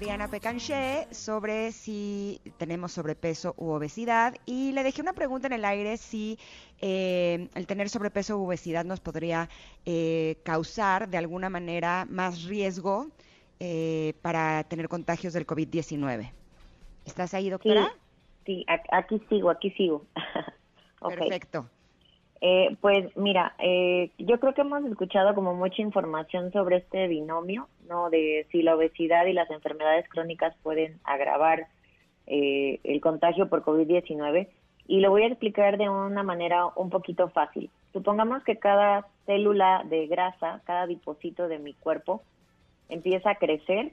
Doctora Ariana Pecanché sobre si tenemos sobrepeso u obesidad y le dejé una pregunta en el aire si eh, el tener sobrepeso u obesidad nos podría eh, causar de alguna manera más riesgo eh, para tener contagios del COVID-19. ¿Estás ahí, doctora? Sí, aquí sigo, aquí sigo. Perfecto. Eh, pues mira, eh, yo creo que hemos escuchado como mucha información sobre este binomio, ¿no? De si la obesidad y las enfermedades crónicas pueden agravar eh, el contagio por COVID-19 y lo voy a explicar de una manera un poquito fácil. Supongamos que cada célula de grasa, cada depósito de mi cuerpo empieza a crecer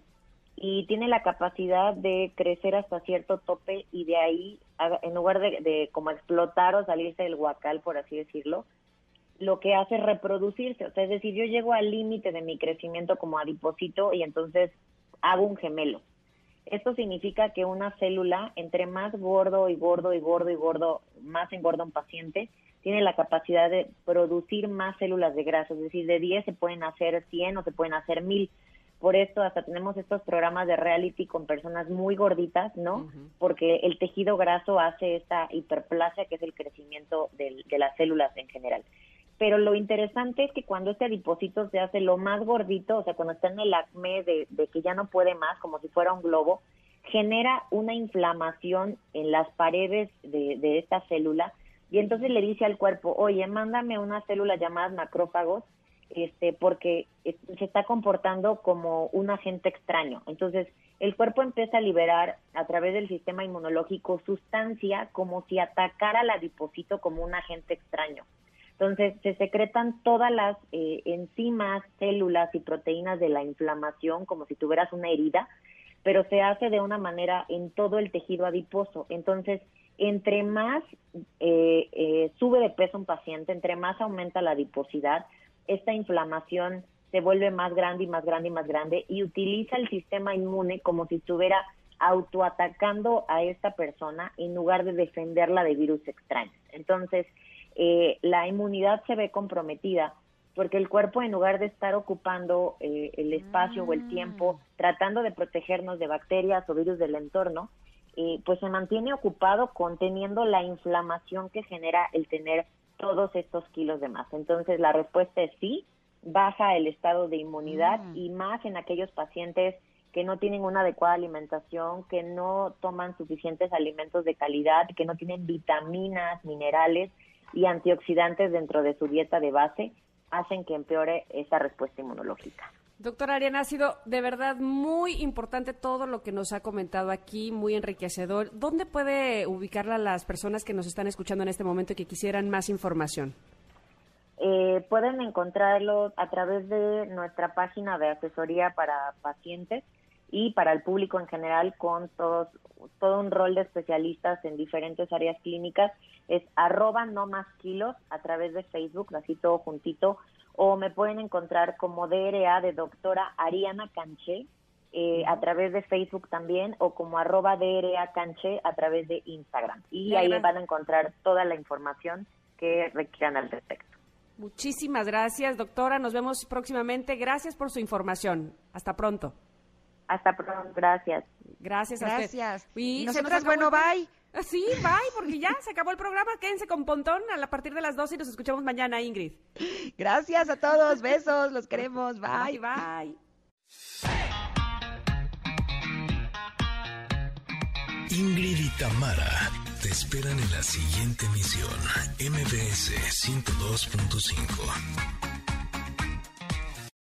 y tiene la capacidad de crecer hasta cierto tope y de ahí, en lugar de, como explotar o salirse del guacal, por así decirlo, lo que hace es reproducirse. O sea, es decir, yo llego al límite de mi crecimiento como adipocito y entonces hago un gemelo. Esto significa que una célula, entre más gordo y gordo y gordo y gordo, más engorda un paciente, tiene la capacidad de producir más células de grasa. Es decir, de 10 se pueden hacer 100 o se pueden hacer 1000. Por esto hasta tenemos estos programas de reality con personas muy gorditas, ¿no? Porque el tejido graso hace esta hiperplasia, que es el crecimiento del- de las células en general. Pero lo interesante es que cuando este adipocito se hace lo más gordito, o sea, cuando está en el acme de, de que ya no puede más, como si fuera un globo, genera una inflamación en las paredes de, de esta célula y entonces le dice al cuerpo, oye, mándame unas células llamadas macrófagos este, porque se está comportando como un agente extraño. Entonces, el cuerpo empieza a liberar a través del sistema inmunológico sustancia como si atacara al adipocito como un agente extraño. Entonces, se secretan todas las eh, enzimas, células y proteínas de la inflamación como si tuvieras una herida, pero se hace de una manera en todo el tejido adiposo. Entonces, entre más eh, eh, sube de peso un paciente, entre más aumenta la adiposidad, esta inflamación se vuelve más grande y más grande y más grande y utiliza el sistema inmune como si estuviera autoatacando a esta persona en lugar de defenderla de virus extraños. Entonces, eh, la inmunidad se ve comprometida porque el cuerpo en lugar de estar ocupando eh, el espacio o el tiempo tratando de protegernos de bacterias o virus del entorno, eh, pues se mantiene ocupado conteniendo la inflamación que genera el tener todos estos kilos de más. Entonces la respuesta es sí, baja el estado de inmunidad y más en aquellos pacientes que no tienen una adecuada alimentación, que no toman suficientes alimentos de calidad, que no tienen vitaminas, minerales y antioxidantes dentro de su dieta de base, hacen que empeore esa respuesta inmunológica. Doctora Ariana, ha sido de verdad muy importante todo lo que nos ha comentado aquí, muy enriquecedor. ¿Dónde puede ubicarla las personas que nos están escuchando en este momento y que quisieran más información? Eh, pueden encontrarlo a través de nuestra página de asesoría para pacientes y para el público en general con todos todo un rol de especialistas en diferentes áreas clínicas es arroba no más kilos a través de Facebook, así todo juntito, o me pueden encontrar como DRA de doctora Ariana Canché eh, a través de Facebook también o como arroba DRA Canché a través de Instagram. Y ahí gracias. van a encontrar toda la información que requieran al respecto. Muchísimas gracias, doctora. Nos vemos próximamente. Gracias por su información. Hasta pronto. Hasta pronto, gracias. Gracias a usted. Gracias. Y Y se nos nosotras, acabó bueno, bye. Sí, bye, porque ya se acabó el programa. Quédense con Pontón a la partir de las 12 y nos escuchamos mañana, Ingrid. Gracias a todos, besos, los queremos, bye. Bye, bye. Ingrid y Tamara te esperan en la siguiente emisión, MBS 102.5.